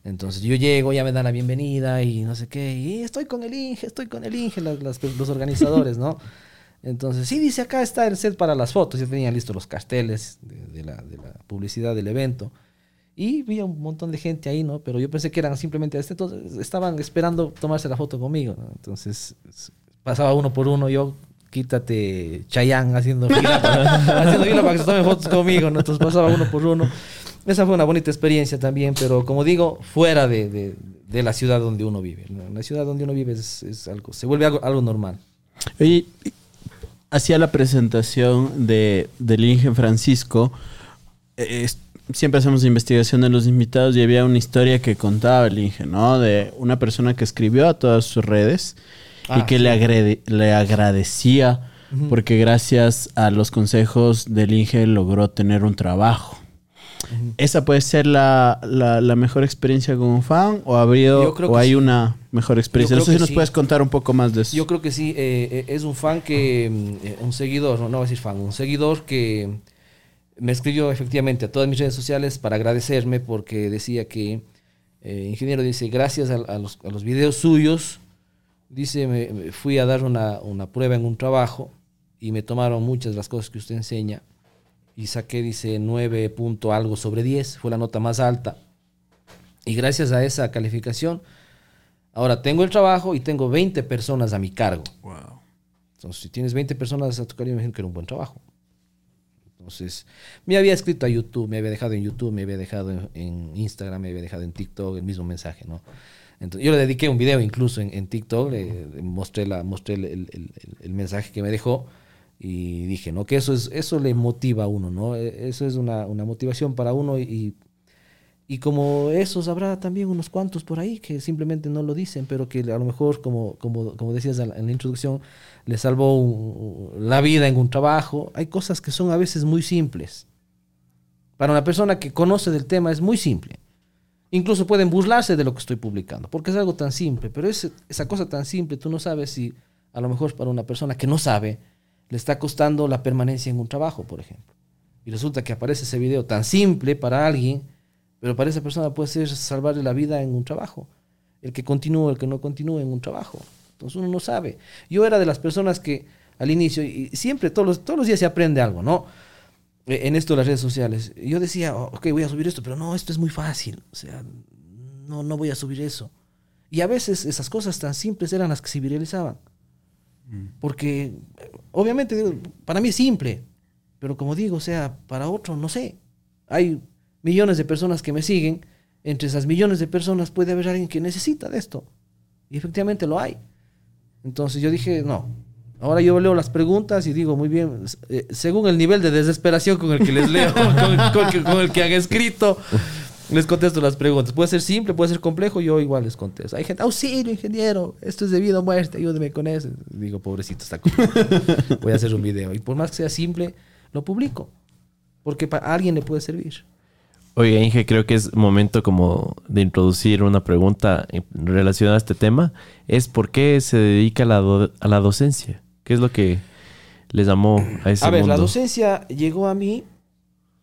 Entonces yo llego, ya me dan la bienvenida y no sé qué, y estoy con el Inge, estoy con el Inge, las- las- los organizadores, ¿no? [laughs] Entonces, sí, dice, acá está el set para las fotos, ya tenían listos los carteles de, de la, de la publicidad del evento. Y vi a un montón de gente ahí, ¿no? Pero yo pensé que eran simplemente, este, entonces, estaban esperando tomarse la foto conmigo, ¿no? Entonces, pasaba uno por uno, yo, quítate Chayán haciendo fila, [laughs] para, haciendo fila para que se tomen fotos conmigo, ¿no? Entonces pasaba uno por uno. Esa fue una bonita experiencia también, pero como digo, fuera de, de- de la ciudad donde uno vive. ¿no? En la ciudad donde uno vive es, es algo, se vuelve algo, algo normal. Oye, hacía la presentación de, del Inge Francisco. eh, siempre hacemos investigación de los invitados y había una historia que contaba el Inge, ¿no? De una persona que escribió a todas sus redes y Ah, que sí. le, le agradecía porque gracias a los consejos del Inge logró tener un trabajo. ¿Esa puede ser la, la- la mejor experiencia un fan o, creo o hay sí. una mejor experiencia? No sé si nos sí. puedes contar un poco más de eso. Yo creo que sí, eh, eh, es un fan que, mm, eh, un seguidor, no, no voy a decir fan, un seguidor que me escribió efectivamente a todas mis redes sociales para agradecerme porque decía que, eh, ingeniero dice, gracias a, a los, a los videos suyos, dice, me, me fui a dar una, una prueba en un trabajo y me tomaron muchas de las cosas que usted enseña y saqué, dice, 9 punto algo sobre 10, fue la nota más alta. Y gracias a esa calificación, ahora tengo el trabajo y tengo 20 personas a mi cargo. Entonces, si tienes 20 personas a tu cargo, imagino que era un buen trabajo. Entonces, me había escrito a YouTube, me había dejado en YouTube, me había dejado en, en Instagram, me había dejado en TikTok el mismo mensaje, ¿no? Entonces, yo le dediqué un video incluso en, en TikTok, le, le mostré, la, mostré el, el- el- el mensaje que me dejó y dije, ¿no? Que eso, es, eso le motiva a uno, ¿no? Eh, Eso es una, una motivación para uno y, y como esos habrá también unos cuantos por ahí que simplemente no lo dicen, pero que a lo mejor, como, como, como decías en la, introducción, le salvó un- la vida en un trabajo. Hay cosas que son a veces muy simples. Para una persona que conoce del tema es muy simple. Incluso pueden burlarse de lo que estoy publicando, porque es algo tan simple, pero ese- esa cosa tan simple, tú no sabes si a lo mejor para una persona que no sabe, le está costando la permanencia en un trabajo, por ejemplo. Y resulta que aparece ese video tan simple para alguien, pero para esa persona puede ser salvarle la vida en un trabajo. El que continúe, el que no continúe en un trabajo. Entonces uno no sabe. Yo era de las personas que al inicio, y siempre, todos los, todos los días se aprende algo, ¿no? Eh, En esto de las redes sociales. Yo decía, "Oh, ok, voy a subir esto, pero no, esto es muy fácil. O sea, no, no voy a subir eso. Y a veces esas cosas tan simples eran las que se viralizaban. Porque, eh, obviamente, para mí es simple, pero como digo, o sea, para otro, no sé. Hay millones de personas que me siguen. Entre esas millones de personas puede haber alguien que necesita de esto. Y efectivamente lo hay. Entonces yo dije, no. Ahora yo leo las preguntas y digo, muy bien, eh, según el nivel de desesperación con el que les leo, [laughs] con el que han escrito, les contesto las preguntas. Puede ser simple, puede ser complejo, yo igual les contesto. Hay gente, auxilio, ingeniero, esto es de vida o muerte, ayúdeme con eso. Digo, pobrecito, está. [laughs] Voy a hacer un video. Y por más que sea simple, lo publico. Porque para alguien le puede servir. Oiga, Inge, creo que es momento como de introducir una pregunta en- relacionada a este tema. Es ¿por qué se dedica a la, do- a la docencia? ¿Qué es lo que les llamó a ese A ver, mundo? la docencia llegó a mí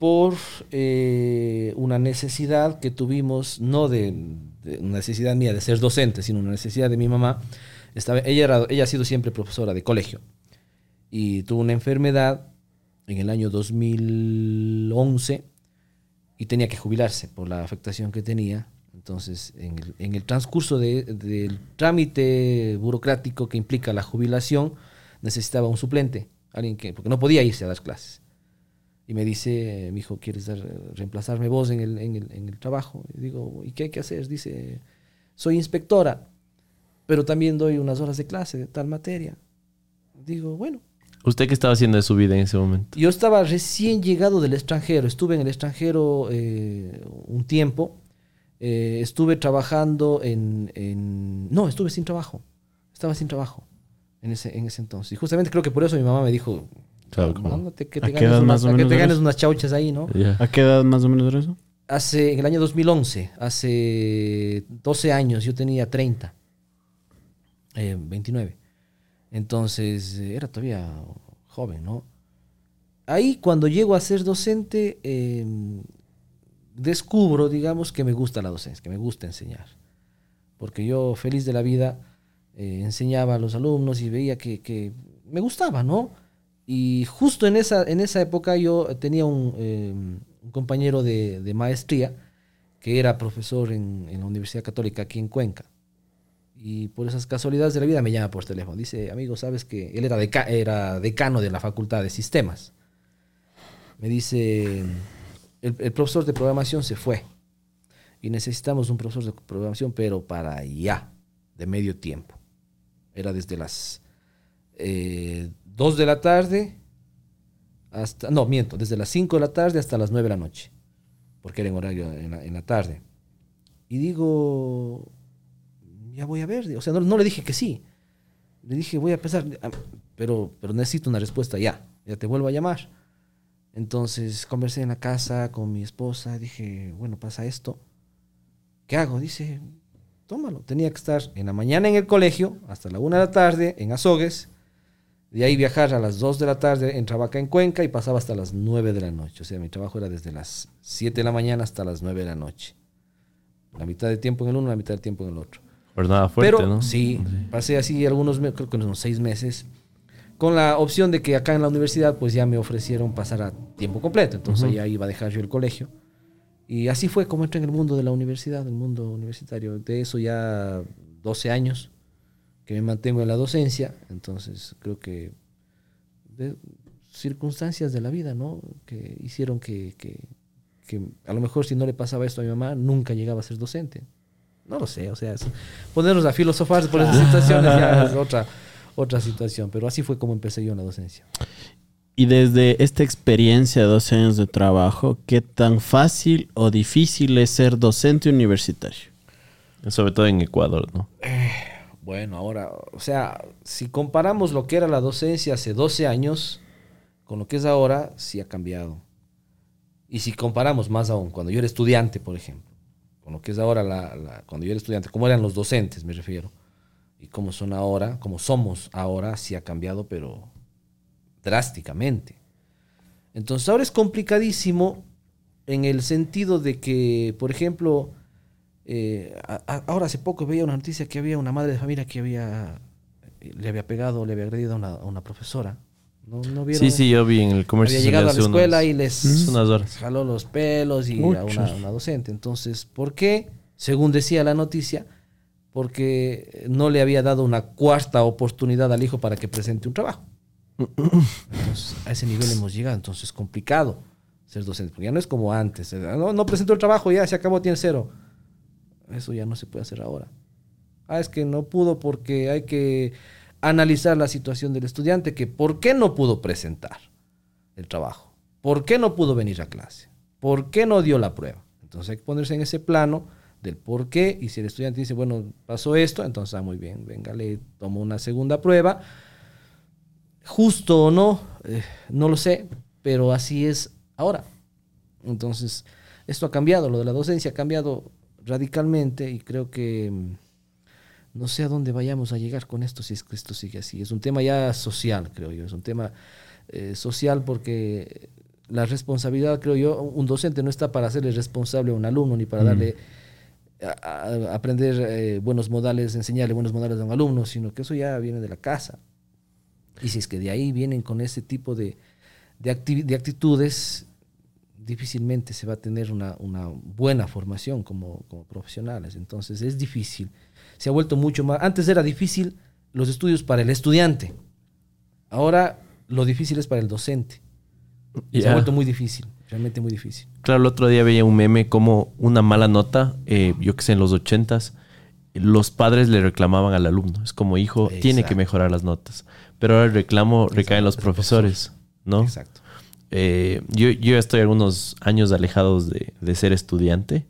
por eh, una necesidad que tuvimos, no de, necesidad mía de ser docente, sino una necesidad de mi mamá. Estaba, ella, era, ella ha sido siempre profesora de colegio y tuvo una enfermedad en el año 2011 y tenía que jubilarse por la afectación que tenía. Entonces, en el, en el transcurso de- del trámite burocrático que implica la jubilación, necesitaba un suplente, alguien que, porque no podía irse a dar clases. Y me dice, mi hijo, ¿quieres dar- reemplazarme vos en el, en, el, en el trabajo? Y digo, ¿y qué hay que hacer? Dice, soy inspectora, pero también doy unas horas de clase de tal materia. Digo, bueno, ¿Usted qué estaba haciendo de su vida en ese momento? yo estaba recién llegado del extranjero, estuve en el extranjero eh, un tiempo, eh, estuve trabajando en, en- No, estuve sin trabajo, estaba sin trabajo en ese, en ese entonces. Y justamente creo que por eso mi mamá me dijo, Claro, como- "Mándate que ¿A te qué ganes, edad unas, que te ganes chauchas ahí, ¿no? Ya. ¿A qué edad más o menos era eso? Hace, en el año 2011, hace 12 años, yo tenía 30, eh, 29. Entonces, eh, era todavía joven, ¿no? Ahí, cuando llego a ser docente, eh, descubro, digamos, que me gusta la docencia, que me gusta enseñar. Porque yo, feliz de la vida, eh, enseñaba a los alumnos y veía que, que, me gustaba, ¿no? Y justo en esa, en esa época yo tenía un, eh, compañero de, maestría que era profesor en, la Universidad Católica aquí en Cuenca. Y por esas casualidades de la vida me llama por teléfono. Dice, amigo, sabes que él era, deca era decano de la Facultad de Sistemas. Me dice, el, profesor de programación se fue y necesitamos un profesor de programación, pero para ya, de medio tiempo. Era desde las eh, 2 de la tarde hasta, no, miento, desde las 5 de la tarde hasta las 9 de la noche, porque era en horario en la, tarde. Y digo, ya voy a ver, o sea, no, no, le dije que sí. Le dije, voy a pensar, pero, pero necesito una respuesta ya, ya te vuelvo a llamar. Entonces conversé en la casa con mi esposa, dije, bueno, pasa esto ¿Qué hago? Dice, tómalo. Tenía que estar en la mañana en el colegio, hasta la una de la tarde, en Azogues. De ahí viajar a las 2 de la tarde, entraba acá en Cuenca y pasaba hasta las 9 de la noche. O sea, mi trabajo era desde las 7 de la mañana hasta las 9 de la noche. La mitad de tiempo en el uno, la mitad del tiempo en el otro. Jornada fuerte, Pero, ¿no? Sí, pasé así algunos, creo que unos seis meses, con la opción de que acá en la universidad pues ya me ofrecieron pasar a tiempo completo. Entonces uh -huh. ya iba a dejar yo el colegio. Y así fue como entré en el mundo de la universidad, el mundo universitario. De eso ya 12 años que me mantengo en la docencia. Entonces creo que de circunstancias de la vida, ¿no? Que hicieron que, que, que, a lo mejor si no le pasaba esto a mi mamá, nunca llegaba a ser docente. No lo sé, o sea, es, ponernos a filosofar por esas situaciones ya es [laughs] otra, otra situación. Pero así fue como empecé yo en la docencia. Y desde esta experiencia de 12 años de trabajo, ¿qué tan fácil o difícil es ser docente universitario? Sobre todo en Ecuador, ¿no? Eh, bueno, ahora, o sea, si comparamos lo que era la docencia hace 12 años con lo que es ahora, sí ha cambiado. Y si comparamos más aún, cuando yo era estudiante, por ejemplo, con lo que es ahora, la, cuando yo era estudiante, cómo eran los docentes, me refiero, y cómo son ahora, cómo somos ahora, sí ha cambiado, pero drásticamente. Entonces ahora es complicadísimo en el sentido de que, por ejemplo, eh, a, a, ahora hace poco veía una noticia que había una madre de familia que había le había pegado, le había agredido a una, a una profesora. ¿No, no vieron? Sí, sí, yo vi en el comercio. Había llegado a la escuela unos, y les unas jaló los pelos y a una, una docente. Entonces, ¿por qué? Según decía la noticia, porque no le había dado una cuarta oportunidad al hijo para que presente un trabajo. [clears throat] Entonces, a ese nivel hemos llegado, entonces es complicado ser docente, porque ya no es como antes. No, no presentó el trabajo, ya se acabó, tiene cero. Eso ya no se puede hacer ahora. Ah, es que no pudo porque hay que analizar la situación del estudiante, que por qué no pudo presentar el trabajo, por qué no pudo venir a clase, por qué no dio la prueba. Entonces hay que ponerse en ese plano del por qué, y si el estudiante dice, bueno, pasó esto, entonces, ah, muy bien, venga, le tomo una segunda prueba, justo o no, eh, no lo sé, pero así es ahora. Entonces, esto ha cambiado, lo de la docencia ha cambiado radicalmente y creo que mm, no sé a dónde vayamos a llegar con esto si es que esto sigue así. Es un tema ya social, creo yo, es un tema eh, social porque la responsabilidad, creo yo, un docente no está para hacerle responsable a un alumno ni para mm. darle a, a aprender eh, buenos modales, enseñarle buenos modales a un alumno, sino que eso ya viene de la casa. Y si es que de ahí vienen con ese tipo de, de, acti de actitudes, difícilmente se va a tener una, una buena formación como, como, profesionales. Entonces es difícil. Se ha vuelto mucho más... Antes era difícil los estudios para el estudiante. Ahora lo difícil es para el docente. Yeah. Se ha vuelto muy difícil, realmente muy difícil. Claro, el otro día veía un meme como una mala nota, eh, yo que sé, en los ochentas, los padres le reclamaban al alumno. Es como, hijo, Exacto. tiene que mejorar las notas. Pero ahora el reclamo recae en los profesores, ¿no? Exacto. Eh, yo, yo estoy algunos años alejados de, de ser estudiante,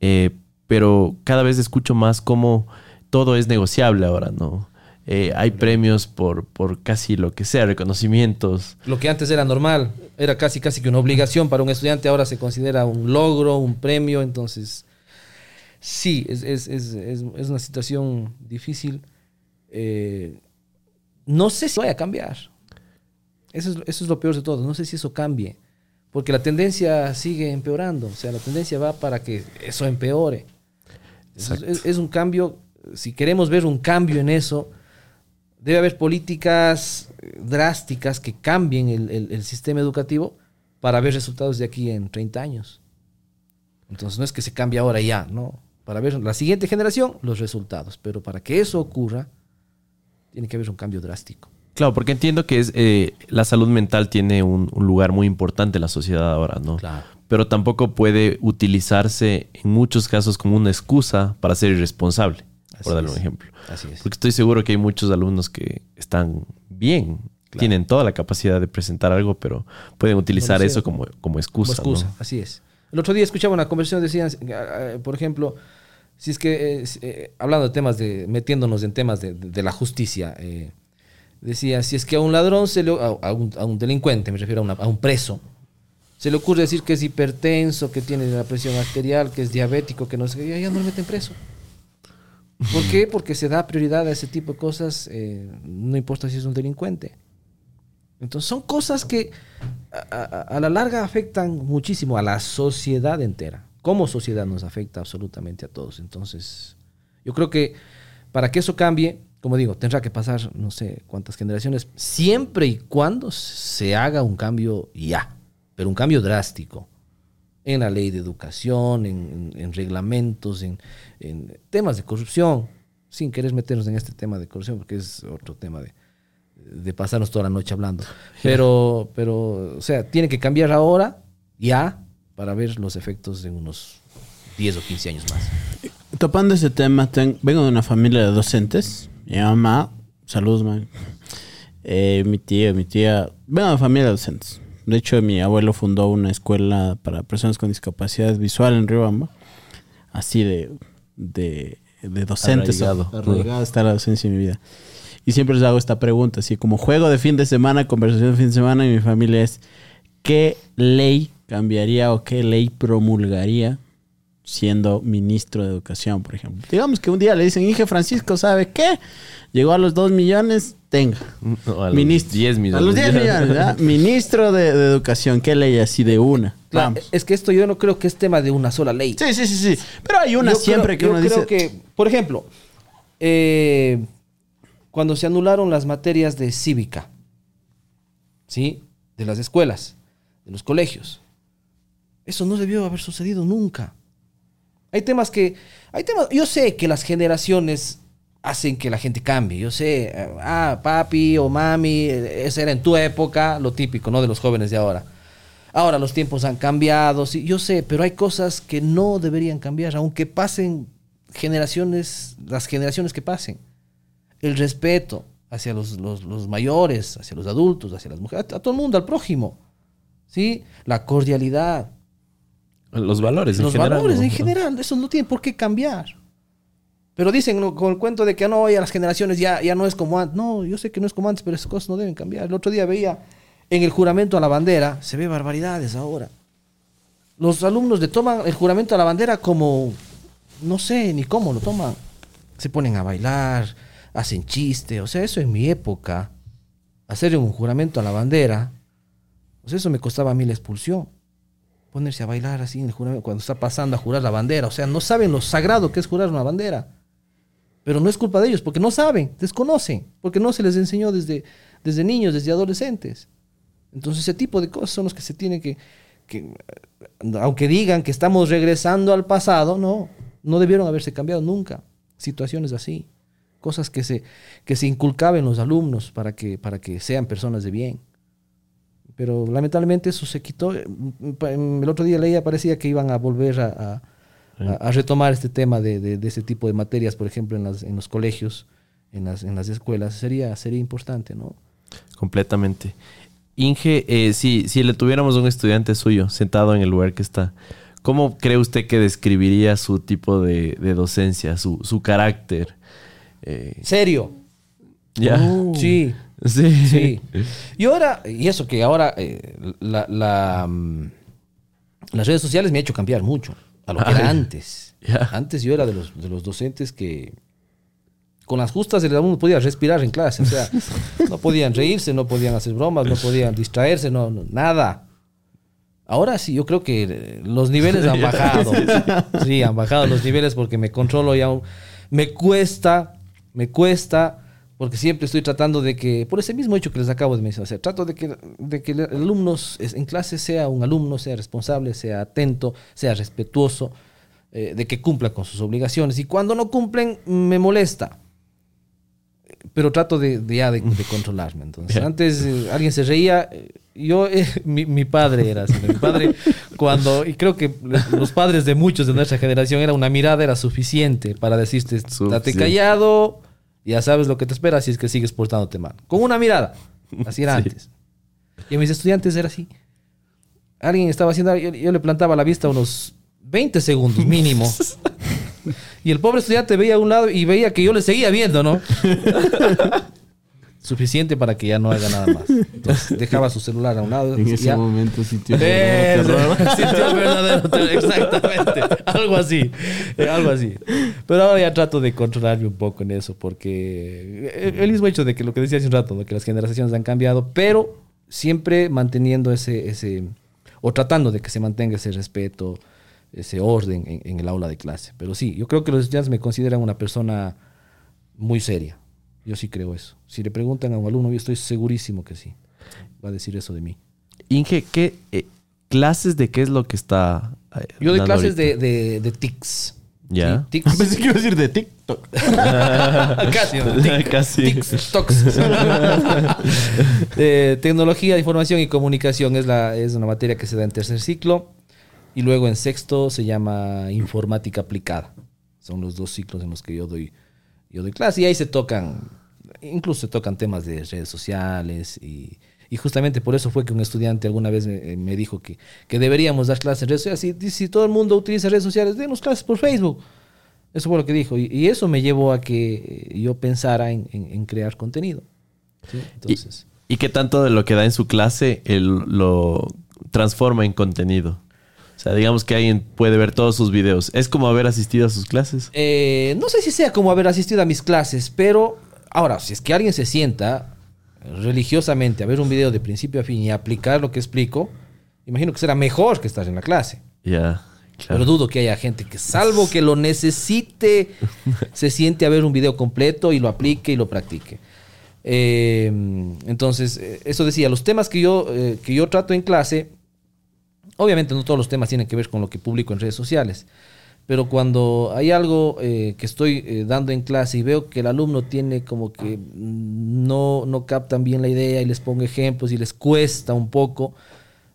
eh, pero cada vez escucho más cómo todo es negociable ahora, ¿no? Eh, hay premios por, por casi lo que sea, reconocimientos. Lo que antes era normal, era casi casi que una obligación para un estudiante, ahora se considera un logro, un premio, entonces sí, es, es, es, es una situación difícil. Eh, no sé si vaya a cambiar. Eso es, eso es lo peor de todo. No sé si eso cambie. porque la tendencia sigue empeorando, o sea, la tendencia va para que eso empeore. Es, es- es un cambio, si queremos ver un cambio en eso, debe haber políticas eh, drásticas que cambien el, el- el sistema educativo para ver resultados de aquí en 30 años. Entonces no es que se cambie ahora ya, no. Para ver la siguiente generación los resultados, pero para que eso ocurra, tiene que haber un cambio drástico. Claro, porque entiendo que es eh, la salud mental tiene un, un lugar muy importante en la sociedad ahora, ¿no? Claro. Pero tampoco puede utilizarse en muchos casos como una excusa para ser irresponsable, Así por darle es. un ejemplo. Así es. Porque estoy seguro que hay muchos alumnos que están bien, tienen toda la capacidad de presentar algo, pero pueden utilizar eso como, como Como excusa. excusa, ¿no? así es. El otro día escuchaba una conversación, decían, eh, por ejemplo, si es que, eh, eh, hablando de temas de, metiéndonos en temas de, de- de la justicia, eh, decía, si es que a un ladrón, se le, a, a un, a un delincuente, me refiero a, una- a un preso, se le ocurre decir que es hipertenso, que tiene la presión arterial, que es diabético, que no sé qué, ya, ya no le meten preso. ¿Por qué? [laughs] Porque se da prioridad a ese tipo de cosas, eh, no importa si es un delincuente. Entonces son cosas que a, a- a la larga afectan muchísimo a la sociedad entera. Como sociedad nos afecta absolutamente a todos. Entonces, yo creo que para que eso cambie, como digo, tendrá que pasar no sé cuántas generaciones, siempre y cuando se haga un cambio ya, pero un cambio drástico en la ley de educación, en, en- en reglamentos, en, en temas de corrupción, sin querer meternos en este tema de corrupción, porque es otro tema de, de pasarnos toda la noche hablando. [laughs] Pero, pero, o sea, tiene que cambiar ahora, ya, para ver los efectos en unos 10 o 15 años más. Topando ese tema, ten- vengo de una familia de docentes. Mi mamá, saludos, man. Eh, mi tío, mi tía, una familia de docentes. De hecho, mi abuelo fundó una escuela para personas con discapacidad visual en Riobamba. Así de, de, de docentes. Arraigado. Arraigado está la docencia en mi vida. Y siempre les hago esta pregunta, así como juego de fin de semana, conversación de fin de semana, y mi familia es, ¿qué ley cambiaría o qué ley promulgaría siendo ministro de educación, por ejemplo? Digamos que un día le dicen, Inge Francisco, ¿sabe qué? Llegó a los 2 millones, tenga. No, a los Ministro. 10 millones. A los 10 [laughs] millones, ¿verdad? Ministro de, de educación, ¿qué ley así de una? Claro, Vamos. es que esto yo no creo que es tema de una sola ley. Sí, sí, sí, sí. Pero hay una Yo siempre creo- que uno yo dice... creo que, por ejemplo, eh, cuando se anularon las materias de cívica, ¿sí? De las escuelas, de los colegios. Eso no debió haber sucedido nunca. Hay temas que, hay temas, yo sé que las generaciones hacen que la gente cambie. Yo sé, eh, ah, papi o mami, eh, esa era en tu época, lo típico, ¿no? De los jóvenes de ahora. Ahora los tiempos han cambiado, sí, yo sé, pero hay cosas que no deberían cambiar, aunque pasen generaciones, las generaciones que pasen. El respeto hacia los, mayores, hacia los adultos, hacia las mujeres, a todo el mundo, al prójimo. ¿Sí? La cordialidad, Los valores en los general. valores ¿no? en general, eso no tiene por qué cambiar. Pero dicen ¿no? con el cuento de que no, ya las generaciones ya, ya no es como antes. No, yo sé que no es como antes, pero esas cosas no deben cambiar. El otro día veía en el juramento a la bandera, se ve barbaridades ahora. Los alumnos le toman el juramento a la bandera como, no sé ni cómo lo toman. Se ponen a bailar, hacen chiste. O sea, eso en mi época, hacer un juramento a la bandera, pues eso me costaba a mí la expulsión ponerse a bailar así en el juramento cuando está pasando a jurar la bandera. O sea, no saben lo sagrado que es jurar una bandera. Pero no es culpa de ellos, porque no saben, desconocen, porque no se les enseñó desde, desde niños, desde adolescentes. Entonces ese tipo de cosas son los que se tienen que, que, aunque digan que estamos regresando al pasado, no, no debieron haberse cambiado nunca. Situaciones así, cosas que se, que se inculcaban los alumnos para que, para que sean personas de bien pero lamentablemente eso se quitó. El otro día leía, parecía que iban a volver a, a, a- a retomar este tema de, de, de ese tipo de materias, por ejemplo, en, las, en los colegios, en las, en las escuelas. Sería, sería importante, ¿no? Completamente. Inge, eh, si, si le tuviéramos un estudiante suyo sentado en el lugar que está, ¿cómo cree usted que describiría su tipo de, de docencia, su, su carácter? Eh, Serio. Ya. Sí, Sí. sí. [laughs] Y ahora, y eso que ahora eh, la, la, mm, las redes sociales me ha hecho cambiar mucho a lo que era antes. Antes yo era de los, de los docentes que con las justas el alumno podía respirar en clase. O sea, [laughs] no podían reírse, no podían hacer bromas, no podían distraerse, no, no, nada. Ahora sí, yo creo que eh, los niveles [laughs] han bajado. Sí, han bajado los niveles porque me controlo ya. Me cuesta, me cuesta, porque siempre estoy tratando de que, por ese mismo hecho que les acabo de mencionar, o sea, trato de que, de que el alumno en clase sea un alumno, sea responsable, sea atento, sea respetuoso, eh, de que cumpla con sus obligaciones. Y cuando no cumplen, me molesta pero trato de, de ya de, de controlarme. Entonces, antes eh, alguien se reía, eh, yo, [laughs] mi, mi padre era así. Mi padre, cuando, y creo que los padres de muchos de nuestra generación, era una mirada, era suficiente para decirte, date Suficiente. callado, ya sabes lo que te espera si es que sigues portándote mal. Con una mirada. Así era [laughs] Sí. antes. Y a mis estudiantes era así. Alguien estaba haciendo, yo, yo le plantaba la vista unos 20 segundos mínimo. [laughs] Y el pobre estudiante veía a un lado y veía que yo le seguía viendo, ¿no? [laughs] Suficiente para que ya no haga nada más. Entonces [laughs] dejaba su celular a un lado. En ese ya. momento sintió Eh, terror. [laughs] sintió el verdadero terror, exactamente. Algo así. eh, algo así. Pero ahora ya trato de controlarme un poco en eso, porque el, el mismo hecho de que lo que decía hace un rato, ¿no? que las generaciones han cambiado, pero siempre manteniendo ese, ese, o tratando de que se mantenga ese respeto, ese orden en, en el aula de clase. Pero sí, yo creo que los estudiantes me consideran una persona muy seria. Yo sí creo eso. Si le preguntan a un alumno, yo estoy segurísimo que sí. Va a decir eso de mí. Inge, ¿qué eh, clases de qué es lo que está? eh, Yo doy clases ahorita? de, de, de TICS. Ya. Sí, TICS. [laughs] Pensé que iba a decir de TikTok. [laughs] Casi, [laughs] Casi. TICS, TOCS. Eh, tecnología, información y comunicación es, la, es una materia que se da en tercer ciclo. Y luego en sexto se llama informática aplicada. Son los dos ciclos en los que yo doy, yo doy clase. Y ahí se tocan, incluso se tocan temas de redes sociales. Y, y justamente por eso fue que un estudiante alguna vez me, me dijo que, que deberíamos dar clases en redes sociales. Si, si todo el mundo utiliza redes sociales, denos clases por Facebook. Eso fue lo que dijo. Y, y eso me llevó a que yo pensara en, en- en crear contenido. ¿sí? Entonces, ¿Y qué tanto de lo que da en su clase él lo transforma en contenido? Sea, digamos que alguien puede ver todos sus videos. ¿Es como haber asistido a sus clases? eh, no sé si sea como haber asistido a mis clases, pero ahora, si es que alguien se sienta religiosamente a ver un video de principio a fin y aplicar lo que explico, imagino que será mejor que estar en la clase. Ya, Pero claro. dudo que haya gente que, salvo que lo necesite, [laughs] se siente a ver un video completo y lo aplique y lo practique. Eh, entonces, eh, eso decía, los temas que yo, eh, que yo trato en clase, obviamente no todos los temas tienen que ver con lo que publico en redes sociales, pero cuando hay algo eh, que estoy eh, dando en clase y veo que el alumno tiene como que no, no captan bien la idea y les pongo ejemplos y les cuesta un poco,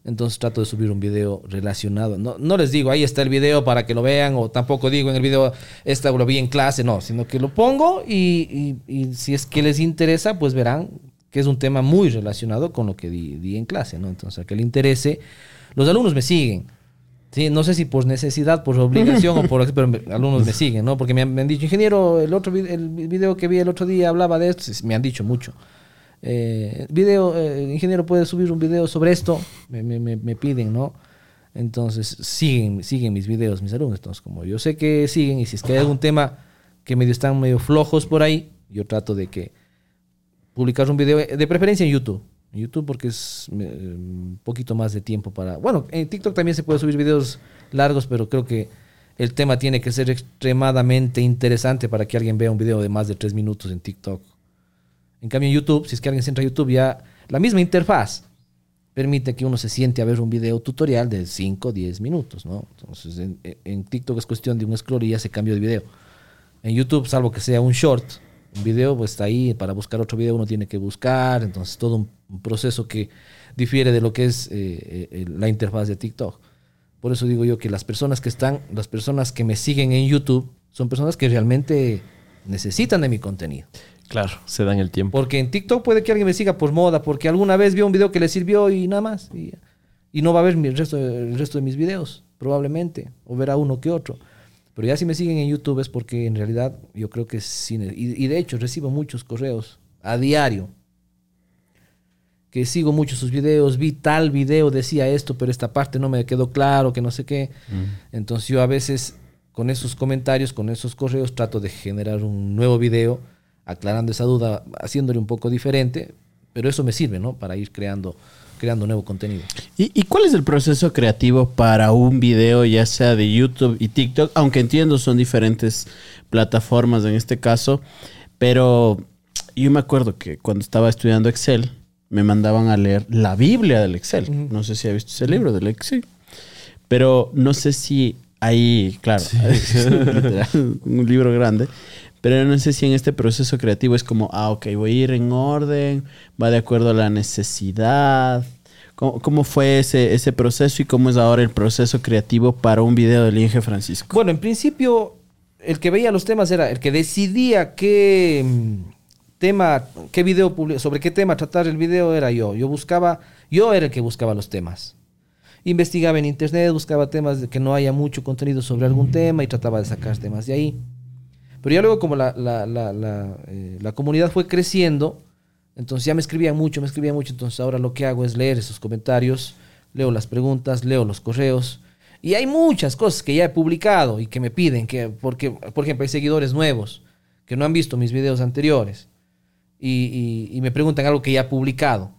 entonces trato de subir un video relacionado. No, no les digo, ahí está el video para que lo vean, o tampoco digo en el video, esta lo vi en clase, no, sino que lo pongo y, si es que les interesa, pues verán que es un tema muy relacionado con lo que di, di en clase, ¿no? Entonces, al que le interese, los alumnos me siguen. Sí, no sé si por necesidad, por obligación o por... [laughs] Pero me- alumnos me siguen, ¿no? Porque me han, me han dicho, ingeniero, el otro el video que vi el otro día hablaba de esto. Me han dicho mucho. Eh, video, eh, ingeniero, ¿puede subir un video sobre esto? Me, me- me- me piden, ¿no? Entonces, siguen, siguen mis videos, mis alumnos. Entonces, como yo sé que siguen y si es que hay algún tema que medio están medio flojos por ahí, yo trato de que publicar un video, eh, de preferencia en YouTube. YouTube porque es un poquito más de tiempo para... Bueno, en TikTok también se puede subir videos largos, pero creo que el tema tiene que ser extremadamente interesante para que alguien vea un video de más de tres minutos en TikTok. En cambio en YouTube, si es que alguien se entra a YouTube, ya la misma interfaz permite que uno se siente a ver un video tutorial de 5 o 10 minutos, ¿no? Entonces en, en TikTok es cuestión de un scroll y ya se cambió de video. En YouTube, salvo que sea un short, un video, pues está ahí. Para buscar otro video uno tiene que buscar. Entonces, todo un, un proceso que difiere de lo que es eh, eh, la interfaz de TikTok. Por eso digo yo que las personas que están, las personas que me siguen en YouTube, son personas que realmente necesitan de mi contenido. Claro, se dan el tiempo. Porque en TikTok puede que alguien me siga por moda, porque alguna vez vio un video que le sirvió y nada más. Y, y no va a ver mi- el resto, el resto de mis videos, probablemente. O verá uno que otro. Pero ya si me siguen en YouTube es porque en realidad yo creo que sí. Y, y de hecho recibo muchos correos a diario. Que sigo mucho sus videos, vi tal video, decía esto, pero esta parte no me quedó claro, que no sé qué. Entonces yo a veces con esos comentarios, con esos correos, trato de generar un nuevo video aclarando esa duda, haciéndole un poco diferente, pero eso me sirve, ¿no? Para ir creando, creando nuevo contenido. ¿Y, y cuál es el proceso creativo para un video, ya sea de YouTube y TikTok? Aunque entiendo son diferentes plataformas en este caso, pero yo me acuerdo que cuando estaba estudiando Excel, me mandaban a leer la Biblia del Excel. No sé si ha visto ese libro del Excel. Pero no sé si ahí, claro, [laughs] literal, un libro grande. Pero no sé si en este proceso creativo es como, ah, ok, voy a ir en orden, va de acuerdo a la necesidad. ¿Cómo, cómo fue ese, ese proceso y cómo es ahora el proceso creativo para un video del Inge Francisco? Bueno, en principio, el que veía los temas era el que decidía qué mm, tema, qué video, sobre qué tema tratar el video era yo. Yo buscaba, yo era el que buscaba los temas. Investigaba en internet, buscaba temas de que no haya mucho contenido sobre algún tema y trataba de sacar temas de ahí. Pero ya luego como la, la, la, la, eh, la comunidad fue creciendo, entonces ya me escribían mucho, me escribían mucho, entonces ahora lo que hago es leer esos comentarios, leo las preguntas, leo los correos. Y hay muchas cosas que ya he publicado y que me piden, que, porque, por ejemplo, hay seguidores nuevos que no han visto mis videos anteriores y, y- me preguntan algo que ya he publicado.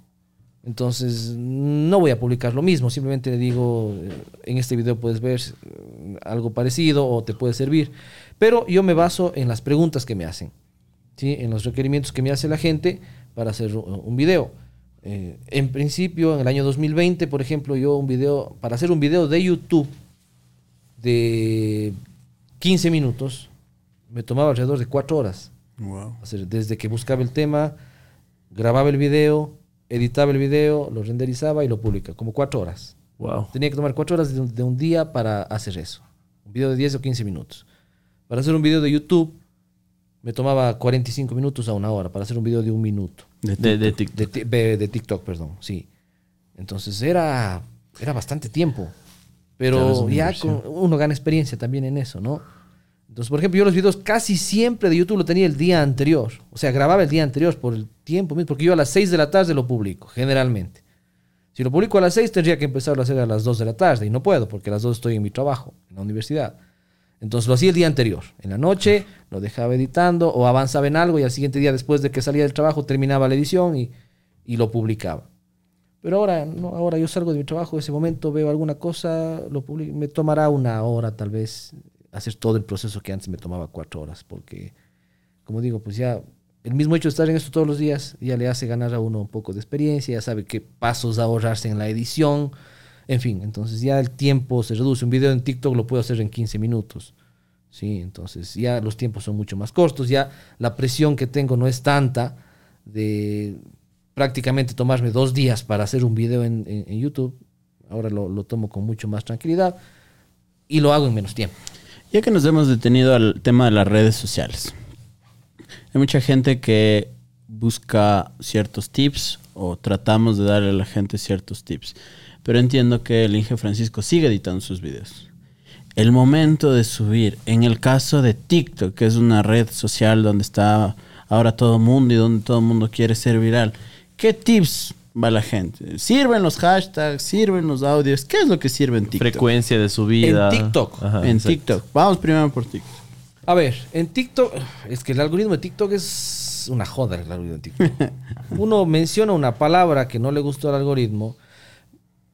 Entonces, no voy a publicar lo mismo, simplemente le digo, eh, en este video puedes ver eh, algo parecido o te puede servir. Pero yo me baso en las preguntas que me hacen, ¿sí? en los requerimientos que me hace la gente para hacer un video. Eh, en principio, en el año 2020, por ejemplo, yo un video, para hacer un video de YouTube de 15 minutos, me tomaba alrededor de 4 horas. Wow. Hacer- desde que buscaba el tema, grababa el video, editaba el video, lo renderizaba y lo publicaba, como 4 horas. Wow. Tenía que tomar 4 horas de un día para hacer eso. Un video de 10 o 15 minutos. Para hacer un video de YouTube, me tomaba 45 minutos a una hora. Para hacer un video de un minuto. De De, de TikTok. De, ti- de- de TikTok, perdón, sí. Entonces era, era bastante tiempo. Pero ya con- uno gana experiencia también en eso, ¿no? Entonces, por ejemplo, yo los videos casi siempre de YouTube lo tenía el día anterior. O sea, grababa el día anterior por el tiempo mismo, porque yo a las 6 de la tarde lo publico, generalmente. Si lo publico a las 6, tendría que empezarlo a hacer a las 2 de la tarde, y no puedo, porque a las 2 estoy en mi trabajo, en la universidad. Entonces lo hacía el día anterior. En la noche lo dejaba editando o avanzaba en algo y al siguiente día, después de que salía del trabajo, terminaba la edición y, y lo publicaba. Pero ahora, no, ahora yo salgo de mi trabajo, ese momento veo alguna cosa, lo publico, me tomará una hora tal vez hacer todo el proceso que antes me tomaba cuatro horas, porque, como digo, pues ya el mismo hecho de estar en esto todos los días ya le hace ganar a uno un poco de experiencia, ya sabe qué pasos ahorrarse en la edición, en fin, entonces ya el tiempo se reduce. Un video en TikTok lo puedo hacer en 15 minutos. Sí, entonces ya los tiempos son mucho más cortos, ya la presión que tengo no es tanta de prácticamente tomarme dos días para hacer un video en, YouTube. Ahora lo, lo tomo con mucho más tranquilidad y lo hago en menos tiempo. Ya que nos hemos detenido al tema de las redes sociales. Hay mucha gente que busca ciertos tips o tratamos de darle a la gente ciertos tips. Pero entiendo que el Inge Francisco sigue editando sus videos. El momento de subir, en el caso de TikTok, que es una red social donde está ahora todo el mundo y donde todo el mundo quiere ser viral, ¿qué tips va la gente? ¿Sirven los hashtags? ¿Sirven los audios? ¿Qué es lo que sirve en TikTok? Frecuencia de subida. En TikTok. Ajá, en exacto. TikTok. Vamos primero por TikTok. A ver, en TikTok, es que el algoritmo de TikTok es una joda el algoritmo de TikTok. [laughs] Uno menciona una palabra que no le gustó al algoritmo,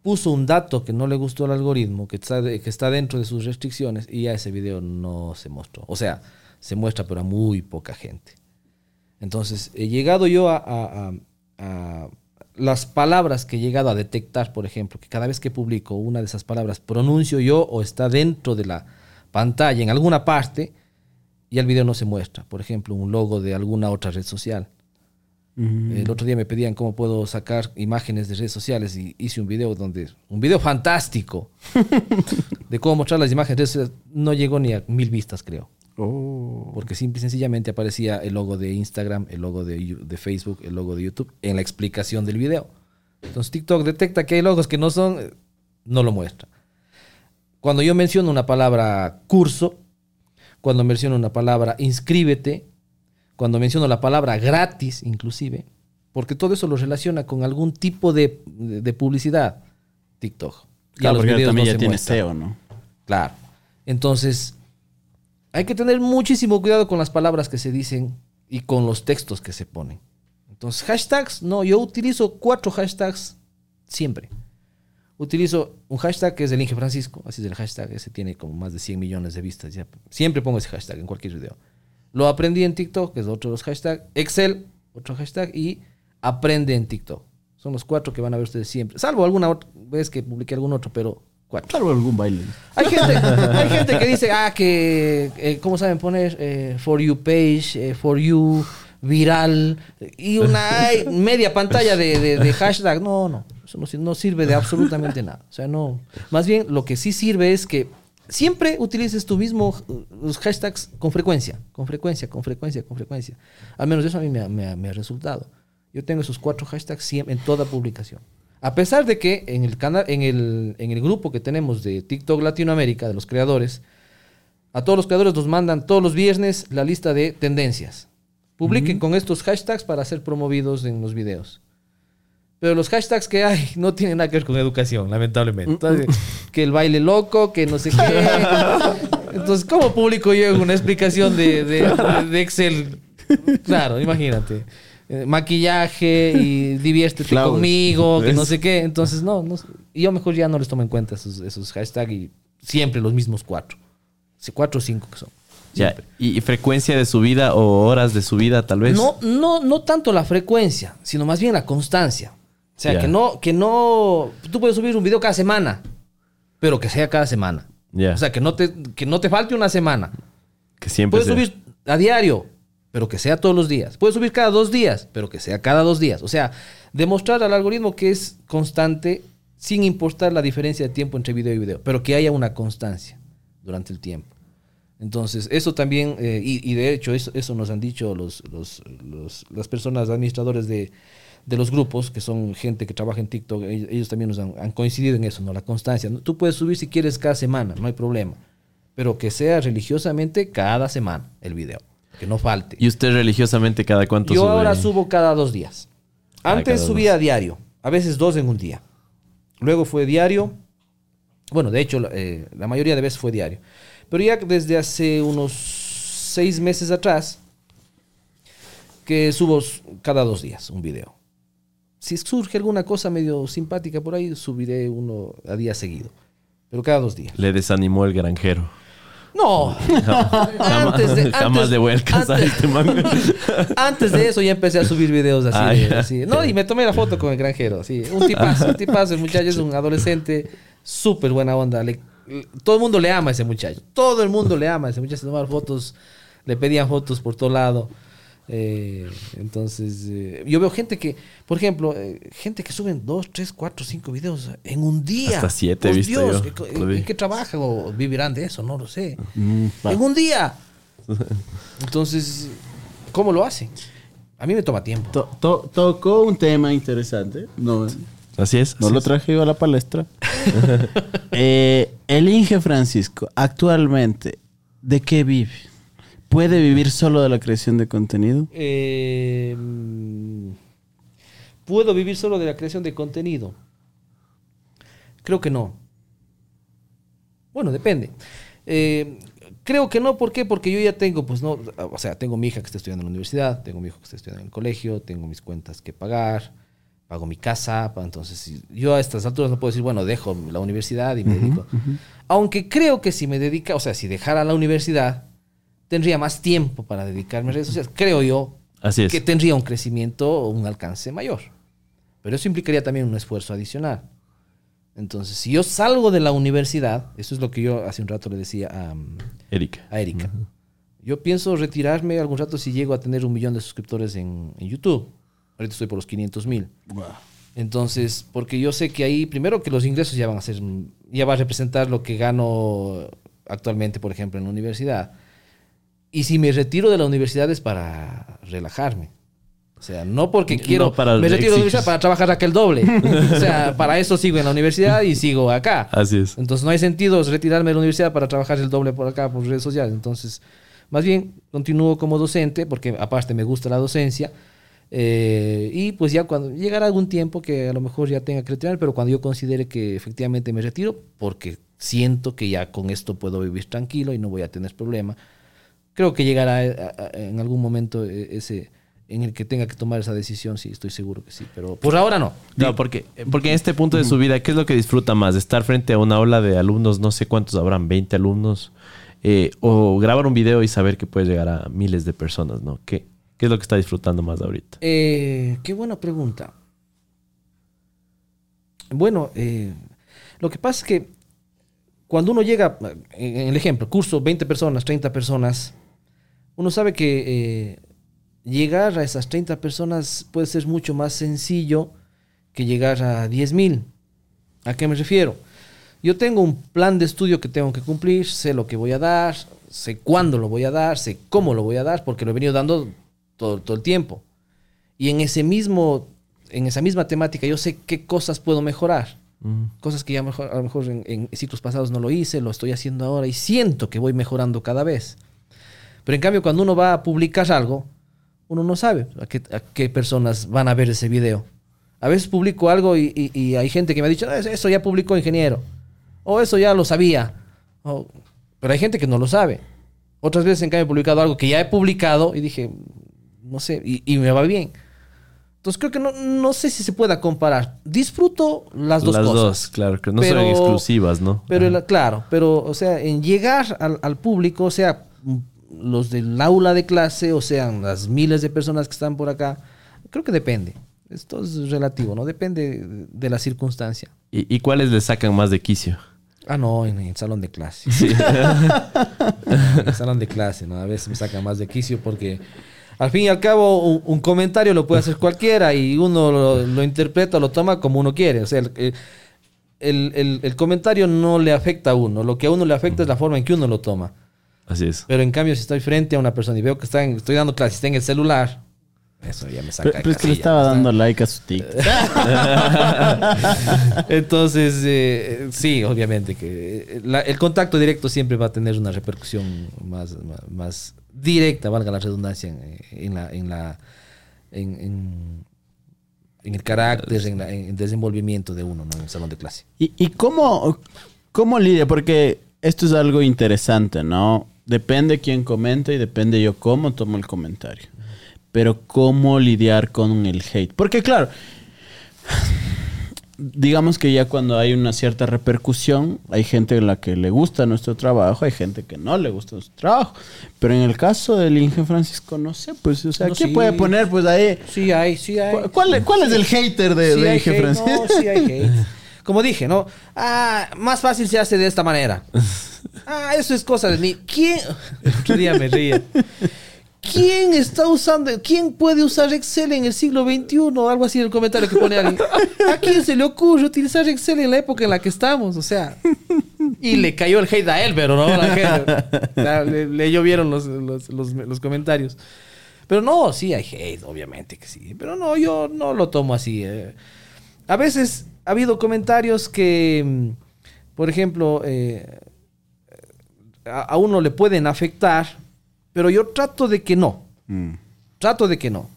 puso un dato que no le gustó al algoritmo, que está, que está dentro de sus restricciones, y ya ese video no se mostró. O sea, se muestra, pero a muy poca gente. Entonces, he llegado yo a las palabras que he llegado a detectar, por ejemplo, que cada vez que publico una de esas palabras pronuncio yo o está dentro de la pantalla en alguna parte y el video no se muestra. Por ejemplo, un logo de alguna otra red social. El otro día me pedían cómo puedo sacar imágenes de redes sociales y hice un video donde, un video fantástico [laughs] de cómo mostrar las imágenes de redes sociales. No llegó ni a mil vistas, creo. Oh. Porque simple y sencillamente aparecía el logo de Instagram, el logo de, de Facebook, el logo de YouTube en la explicación del video. Entonces TikTok detecta que hay logos que no son, no lo muestra. Cuando yo menciono una palabra curso, cuando menciono una palabra inscríbete, cuando menciono la palabra gratis inclusive, porque todo eso lo relaciona con algún tipo de, de- de publicidad, TikTok. Y a Claro, los porque también no ya tiene. SEO, ¿no? Claro. Entonces, hay que tener muchísimo cuidado con las palabras que se dicen y con los textos que se ponen. Entonces, hashtags, no, yo utilizo cuatro hashtags Siempre. Utilizo un hashtag que es el Inge Francisco, así es el hashtag, ese tiene como más de 100 millones de vistas. Ya. Siempre pongo ese hashtag en cualquier video. Lo aprendí en TikTok, que es otro de los hashtags. Excel, otro hashtag. Y aprende en TikTok. Son los cuatro que van a ver ustedes siempre. Salvo alguna otra vez que publiqué algún otro, pero cuatro. Salvo algún baile. Hay gente, hay gente que dice, ah, que, eh, ¿cómo saben poner? Eh, for you page, eh, for you viral. Y una media pantalla de, de- de hashtag. No, no. Eso no, no sirve de absolutamente nada. O sea, no. Más bien, lo que sí sirve es que siempre utilices tu mismo eh, los hashtags con frecuencia. Con frecuencia, con frecuencia, con frecuencia. Al menos eso a mí me ha resultado. Yo tengo esos cuatro hashtags siempre, en toda publicación. A pesar de que en el canal, en el, en el grupo que tenemos de TikTok Latinoamérica, de los creadores, a todos los creadores nos mandan todos los viernes la lista de tendencias. Publiquen con estos hashtags para ser promovidos en los videos. Pero los hashtags que hay [laughs] no tienen nada que ver con educación, lamentablemente. Entonces, que el baile loco, que no sé qué. [laughs] Entonces, ¿cómo publico yo una explicación de, de- de Excel? Claro, imagínate. Eh, maquillaje y diviértete Clavos. conmigo, que no sé qué. Entonces, no, no yo mejor ya no les tomo en cuenta esos, esos hashtags y siempre los mismos cuatro. Sí, cuatro o cinco que son. Ya, y, y frecuencia de subida o horas de subida, tal vez. No, no, no tanto la frecuencia, sino más bien la constancia. O sea, que no, que no. Tú puedes subir un video cada semana, pero que sea cada semana. O sea, que no te, que no te falte una semana. que siempre Puedes sea. subir a diario, pero que sea todos los días. Puedes subir cada dos días, pero que sea cada dos días. O sea, demostrar al algoritmo que es constante sin importar la diferencia de tiempo entre video y video, pero que haya una constancia durante el tiempo. Entonces, eso también, eh, y, y de hecho, eso, eso nos han dicho los, los- los- las personas administradores de, de los grupos, que son gente que trabaja en TikTok, ellos, ellos también nos han, han coincidido en eso, ¿no? La constancia. ¿no? Tú puedes subir si quieres cada semana, no hay problema, pero que sea religiosamente cada semana el video, que no falte. ¿Y usted religiosamente cada cuánto Yo sube? ahora subo cada dos días. Antes subía a diario, a veces dos en un día. Luego fue diario. Bueno, de hecho, la- eh, la mayoría de veces fue diario. Pero ya desde hace unos seis meses atrás, que subo cada dos días un video. Si surge alguna cosa medio simpática por ahí, subiré uno a día seguido. Pero cada dos días. Le desanimó el granjero. No. [laughs] Jamás, antes de, jamás antes- le voy a alcanzar antes- este man. [laughs] Antes de eso ya empecé a subir videos así. Ah, de- ya. así. No, y me tomé la foto con el granjero. Así. Un tipazo, un tipazo. El muchacho es un adolescente súper buena onda. Le- todo el mundo le ama a ese muchacho. Todo el mundo le ama a ese muchacho. Tomar fotos, le pedían fotos por todo lado. Eh, entonces, eh, yo veo gente que, por ejemplo, eh, gente que suben dos, tres, cuatro, cinco videos en un día. Hasta siete visto Dios, yo. ¿en- Lo ¿En, vi. en qué trabajan o vivirán de eso? No lo sé. Mm. En un día. [laughs] Entonces, ¿cómo lo hacen? A mí me toma tiempo. To- to- tocó un tema interesante. No, Así es. no así lo es. traje yo a la palestra. [laughs] Eh, el Inge Francisco, actualmente, ¿de qué vive? ¿Puede vivir solo de la creación de contenido? Eh, mm, ¿Puedo vivir solo de la creación de contenido? Creo que no. Bueno, depende. Eh, creo que no, ¿por qué? Porque yo ya tengo, pues no, o sea, tengo mi hija que está estudiando en la universidad, tengo mi hijo que está estudiando en el colegio, tengo mis cuentas que pagar, pago mi casa, entonces yo a estas alturas no puedo decir, bueno, dejo la universidad y me dedico. Aunque creo que si me dedica, o sea, si dejara la universidad, tendría más tiempo para dedicarme a redes sociales, creo yo, Así es. que tendría un crecimiento o un alcance mayor. Pero eso implicaría también un esfuerzo adicional. Entonces, si yo salgo de la universidad, eso es lo que yo hace un rato le decía a, Erika. a Erika. Yo pienso retirarme algún rato si llego a tener un millón de suscriptores en, en YouTube. Ahorita estoy por los 500 mil. Entonces, porque yo sé que ahí, primero que los ingresos ya van a ser, ya va a representar lo que gano actualmente, por ejemplo, en la universidad. Y si me retiro de la universidad es para relajarme. O sea, no porque No quiero, para me retiro de la universidad para trabajar acá el doble. o sea, para eso sigo en la universidad y sigo acá. Así es. Entonces no hay sentido retirarme de la universidad para trabajar el doble por acá, por redes sociales. Entonces, más bien continúo como docente, porque aparte me gusta la docencia. eh, y pues ya cuando llegará algún tiempo que a lo mejor ya tenga que retirar, pero cuando yo considere que efectivamente me retiro, porque siento que ya con esto puedo vivir tranquilo y no voy a tener problema, creo que llegará eh, a- a- en algún momento eh, ese, en el que tenga que tomar esa decisión, sí, estoy seguro que sí. Pero por ahora no. No, porque, porque en este punto de su vida, ¿qué es lo que disfruta más? ¿Estar frente a una ola de alumnos, no sé cuántos habrán, 20 alumnos? eh, o grabar un video y saber que puede llegar a miles de personas, ¿no? ¿Qué, qué es lo que está disfrutando más ahorita? Eh, qué buena pregunta. Bueno, eh, lo que pasa es que cuando uno llega, en en el ejemplo, curso 20 personas, 30 personas, uno sabe que eh, llegar a esas 30 personas puede ser mucho más sencillo que llegar a 10 mil. ¿A qué me refiero? Yo tengo un plan de estudio que tengo que cumplir, sé lo que voy a dar, sé cuándo lo voy a dar, sé cómo lo voy a dar, porque lo he venido dando todo, todo el tiempo. Y en ese mismo, en esa misma temática, yo sé qué cosas puedo mejorar. Cosas que ya mejor, a lo mejor en, en ciclos pasados no lo hice, lo estoy haciendo ahora y siento que voy mejorando cada vez. Pero en cambio, cuando uno va a publicar algo, uno no sabe a qué, a qué personas van a ver ese video. A veces publico algo y, y- y hay gente que me ha dicho, "No, eso- ya publicó ingeniero. O eso ya lo sabía. O- pero hay gente que no lo sabe. Otras veces en cambio he publicado algo que ya he publicado y dije, no sé, y, y me va bien. Entonces creo que no, no sé si se pueda comparar. Disfruto las dos Las cosas. dos, claro, que no Pero- son exclusivas, ¿no? Pero Ajá. claro, pero o sea, en llegar al, al público, o sea, los del aula de clase, o sean las miles de personas que están por acá, creo que depende. Esto es relativo, ¿no? Depende de, la circunstancia. ¿Y, y cuáles le sacan más de quicio? Ah, no, en el salón de clase. [laughs] en el salón de clase, ¿no? A veces me saca más de quicio porque al fin y al cabo un, un comentario lo puede hacer cualquiera y uno lo, lo interpreta, lo toma como uno quiere. O sea, el, el- el- el comentario no le afecta a uno. Lo que a uno le afecta es la forma en que uno lo toma. Así es. Pero en cambio, si estoy frente a una persona y veo que está en- estoy dando clases y está en el celular, eso ya me saca Pero, de pero es que le estaba ¿no? dando like a su TikTok. [laughs] Entonces, eh, sí, obviamente que eh, la- el contacto directo siempre va a tener una repercusión más, más, más directa, valga la redundancia, en, en la, en, la, en, en- en el carácter, en, la- en el desenvolvimiento de uno ¿no? en el salón de clase. ¿Y, y cómo, cómo lidia? Porque esto es algo interesante, ¿no? Depende quién comente y depende yo cómo tomo el comentario. Pero cómo lidiar con el hate. Porque claro, digamos que ya cuando hay una cierta repercusión, hay gente a la que le gusta nuestro trabajo, hay gente que no le gusta nuestro trabajo. Pero en el caso del Inge Francisco, no sé, pues, o sea, No, ¿quién sí. puede poner pues ahí? Sí hay, sí hay. ¿Cuál, es el hater de, Sí de Inge hate, Francisco? No, sí hay hate. [laughs] Como dije, ¿no? Ah, más fácil se hace de esta manera. [laughs] Ah, eso es cosa de mí. ¿Quién? [laughs] Otro día me ría. ¿Quién está usando, quién puede usar Excel en el siglo XXI? Algo así en el comentario que pone alguien. ¿A quién se le ocurre utilizar Excel en la época en la que estamos? O sea, y le cayó el hate a él, pero no la gente. Le, le llovieron los, los, los- los comentarios. Pero no, sí hay hate, obviamente que sí. Pero no, yo no lo tomo así. eh. A veces ha habido comentarios que, mm, por ejemplo, eh, a, a uno le pueden afectar, pero yo trato de que no. Mm. Trato de que no.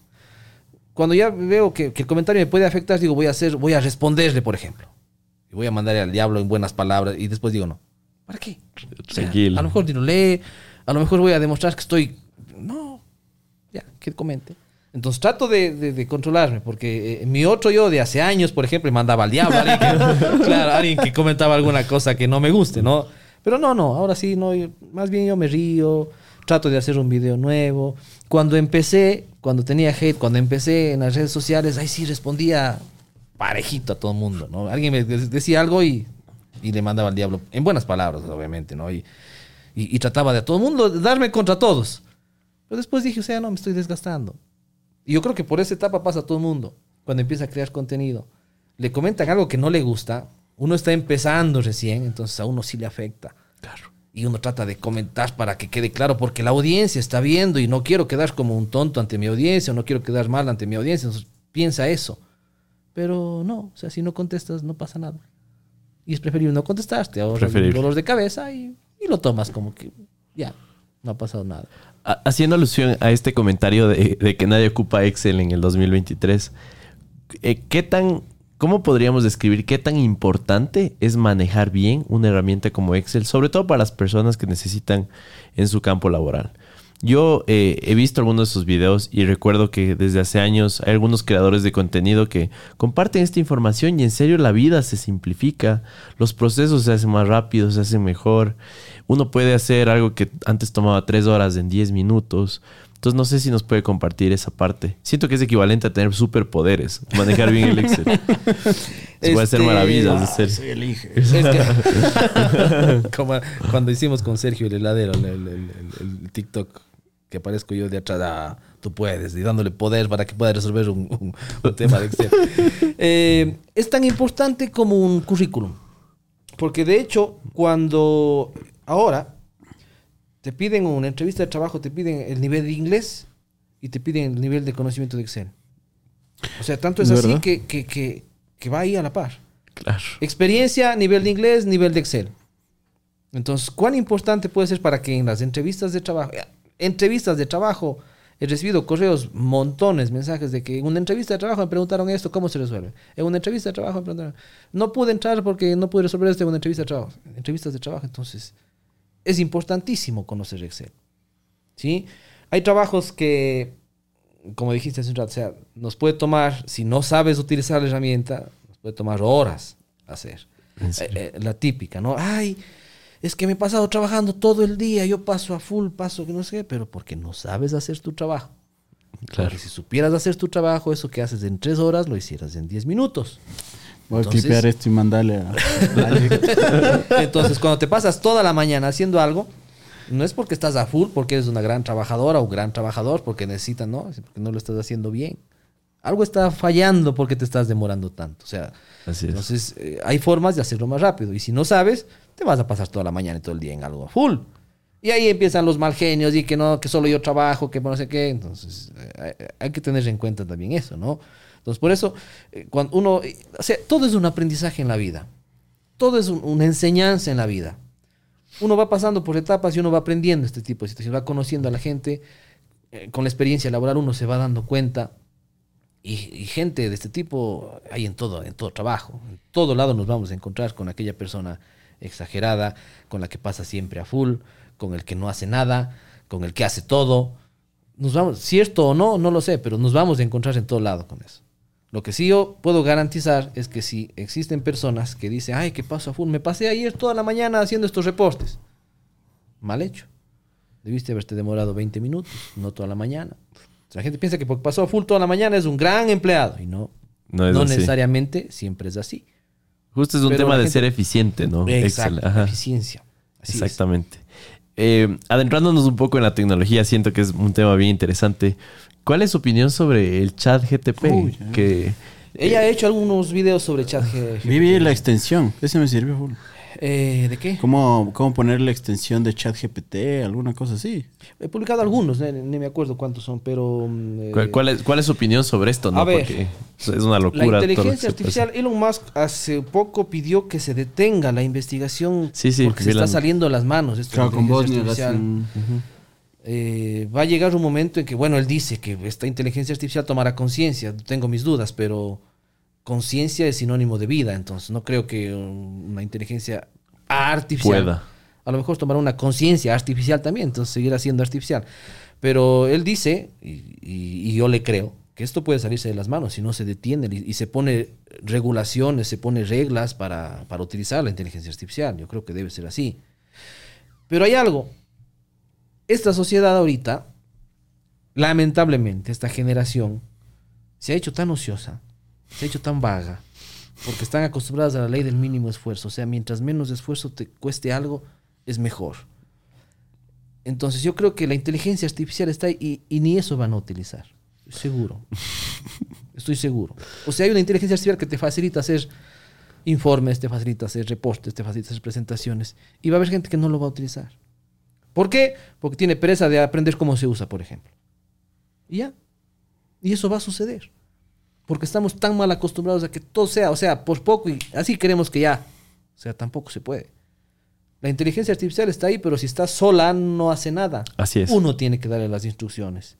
Cuando ya veo que, que el comentario me puede afectar, digo, voy a hacer, voy a responderle, por ejemplo. Y voy a mandarle al diablo en buenas palabras y después digo, no. ¿Para qué? O sea, a lo mejor ni lo lee, a lo mejor voy a demostrar que estoy... No, ya, que comente. Entonces trato de, de- de controlarme, porque eh, mi otro yo de hace años, por ejemplo, mandaba al diablo. Alguien que, [laughs] claro, alguien que comentaba alguna cosa que no me guste, ¿no? Pero no, no, ahora sí, no, yo- más bien yo me río, trato de hacer un video nuevo. Cuando empecé, cuando tenía hate, cuando empecé en las redes sociales, ahí sí respondía parejito a todo el mundo, ¿no? Alguien me de- decía algo y, y le mandaba al diablo, en buenas palabras, obviamente, ¿no? Y, y, y trataba de a todo el mundo darme contra todos. Pero después dije, o sea, no, me estoy desgastando. Y yo creo que por esa etapa pasa todo el mundo. Cuando empieza a crear contenido. Le comentan algo que no le gusta. Uno está empezando recién, entonces a uno sí le afecta. Claro. Y uno trata de comentar para que quede claro, porque la audiencia está viendo y no quiero quedar como un tonto ante mi audiencia, o no quiero quedar mal ante mi audiencia. Entonces piensa eso. Pero no, o sea, si no contestas, no pasa nada. Y es preferible no contestar, te ahorras dolor de cabeza y, y lo tomas como que ya, no ha pasado nada. Ha- Haciendo alusión a este comentario de, de que nadie ocupa Excel en el 2023, eh, ¿qué tan, cómo podríamos describir qué tan importante es manejar bien una herramienta como Excel, sobre todo para las personas que necesitan en su campo laboral? Yo eh, he visto algunos de sus videos y recuerdo que desde hace años hay algunos creadores de contenido que comparten esta información y en serio la vida se simplifica, los procesos se hacen más rápidos, se hacen mejor. Uno puede hacer algo que antes tomaba tres horas en 10 minutos. Entonces no sé si nos puede compartir esa parte. Siento que es equivalente a tener superpoderes, manejar bien el Excel. [laughs] Se puede hacer Este, maravillas ah, ser. Soy el Inge. Es que- [laughs] [laughs] como cuando hicimos con Sergio el heladero, el, el- el- el- el TikTok, que aparezco yo de atrás, ah, tú puedes, y dándole poder para que pueda resolver un, un- un tema de Excel. [laughs] Eh, es tan importante como un currículum. Porque de hecho, cuando ahora te piden una entrevista de trabajo, te piden el nivel de inglés y te piden el nivel de conocimiento de Excel. O sea, tanto es ¿De así que, que, que, que va ahí a la par. Claro. Experiencia, nivel de inglés, nivel de Excel. Entonces, ¿cuán importante puede ser para que en las entrevistas de trabajo, entrevistas de trabajo, he recibido correos, montones, mensajes de que en una entrevista de trabajo me preguntaron esto, ¿cómo se resuelve? En una entrevista de trabajo me preguntaron, no pude entrar porque no pude resolver esto en una entrevista de trabajo. Entrevistas de trabajo, entonces, es importantísimo conocer Excel. ¿Sí? Hay trabajos que, como dijiste hace un rato, o sea, nos puede tomar, si no sabes utilizar la herramienta, nos puede tomar horas hacer. Eh, eh, la típica, ¿no? Ay, es que me he pasado trabajando todo el día, yo paso a full, paso que no sé qué, pero porque no sabes hacer tu trabajo. Claro. Porque si supieras hacer tu trabajo, eso que haces en tres horas, lo hicieras en diez minutos. Voy a Entonces- clipear esto y mandarle a... [laughs] Entonces, cuando te pasas toda la mañana haciendo algo, no es porque estás a full, porque eres una gran trabajadora o gran trabajador, porque necesitan, no, es porque no lo estás haciendo bien. Algo está fallando porque te estás demorando tanto. O sea, Así es. entonces eh, hay formas de hacerlo más rápido. Y si no sabes, te vas a pasar toda la mañana y todo el día en algo full. Y ahí empiezan los mal genios y que no, que solo yo trabajo, que no sé qué. Entonces, eh, hay, que tener en cuenta también eso, ¿no? Entonces, por eso, eh, cuando uno, eh, o sea, todo es un aprendizaje en la vida. Todo es un- una enseñanza en la vida. Uno va pasando por etapas y uno va aprendiendo este tipo de situaciones, va conociendo a la gente. con la experiencia laboral uno se va dando cuenta. Y, y gente de este tipo hay en todo, en todo trabajo. En todo lado nos vamos a encontrar con aquella persona exagerada, con la que pasa siempre a full, con el que no hace nada, con el que hace todo. Nos vamos, cierto o no, no lo sé, pero nos vamos a encontrar en todo lado con eso. Lo que sí yo puedo garantizar es que si existen personas que dicen, ay, ¿qué a full? Me pasé ayer toda la mañana haciendo estos reportes. Mal hecho. Debiste haberte demorado 20 minutos, no toda la mañana. La gente piensa que porque pasó a full toda la mañana es un gran empleado. Y no, No no necesariamente siempre es así. Justo es un Pero tema de gente- ser eficiente, ¿no? Exacto, Excel, ajá. eficiencia. Así. Exactamente. Eh, adentrándonos un poco en la tecnología, siento que es un tema bien interesante. ¿Cuál es su opinión sobre el chat GTP? Uy, que Ella ha hecho algunos videos sobre chat G- Viví la extensión. Ese me sirvió full. Eh, ¿De qué? ¿Cómo, ¿Cómo poner la extensión de chat GPT? Alguna cosa así. He publicado algunos, ni, ni me acuerdo cuántos son, pero... mm, eh, ¿cuál, cuál es, cuál es su opinión sobre esto? ¿no? A ver. Porque es una locura. La inteligencia artificial, Elon Musk hace poco pidió que se detenga la investigación Sí, sí, porque se está saliendo de las manos. esto de Claro, con Eh, va a llegar un momento en que, bueno, él dice que esta inteligencia artificial tomará conciencia. Tengo mis dudas, pero conciencia es sinónimo de vida. Entonces, no creo que una inteligencia artificial Pueda. a lo mejor tomará una conciencia artificial también, entonces seguirá siendo artificial. Pero él dice, y, y- y yo le creo, que esto puede salirse de las manos si no se detiene y, y se pone regulaciones, se pone reglas para, para utilizar la inteligencia artificial. Yo creo que debe ser así. Pero hay algo. Esta sociedad ahorita, lamentablemente, esta generación, se ha hecho tan ociosa, se ha hecho tan vaga, porque están acostumbradas a la ley del mínimo esfuerzo. O sea, mientras menos esfuerzo te cueste algo, es mejor. Entonces yo creo que la inteligencia artificial está ahí y, y ni eso van a utilizar. Seguro. [laughs] Estoy seguro. O sea, hay una inteligencia artificial que te facilita hacer informes, te facilita hacer reportes, te facilita hacer presentaciones. Y va a haber gente que no lo va a utilizar. ¿Por qué? Porque tiene pereza de aprender cómo se usa, por ejemplo. Y ya. Y eso va a suceder. Porque estamos tan mal acostumbrados a que todo sea, o sea, por poco y así queremos que ya. O sea, tampoco se puede. La inteligencia artificial está ahí, pero si está sola no hace nada. Así es. Uno tiene que darle las instrucciones.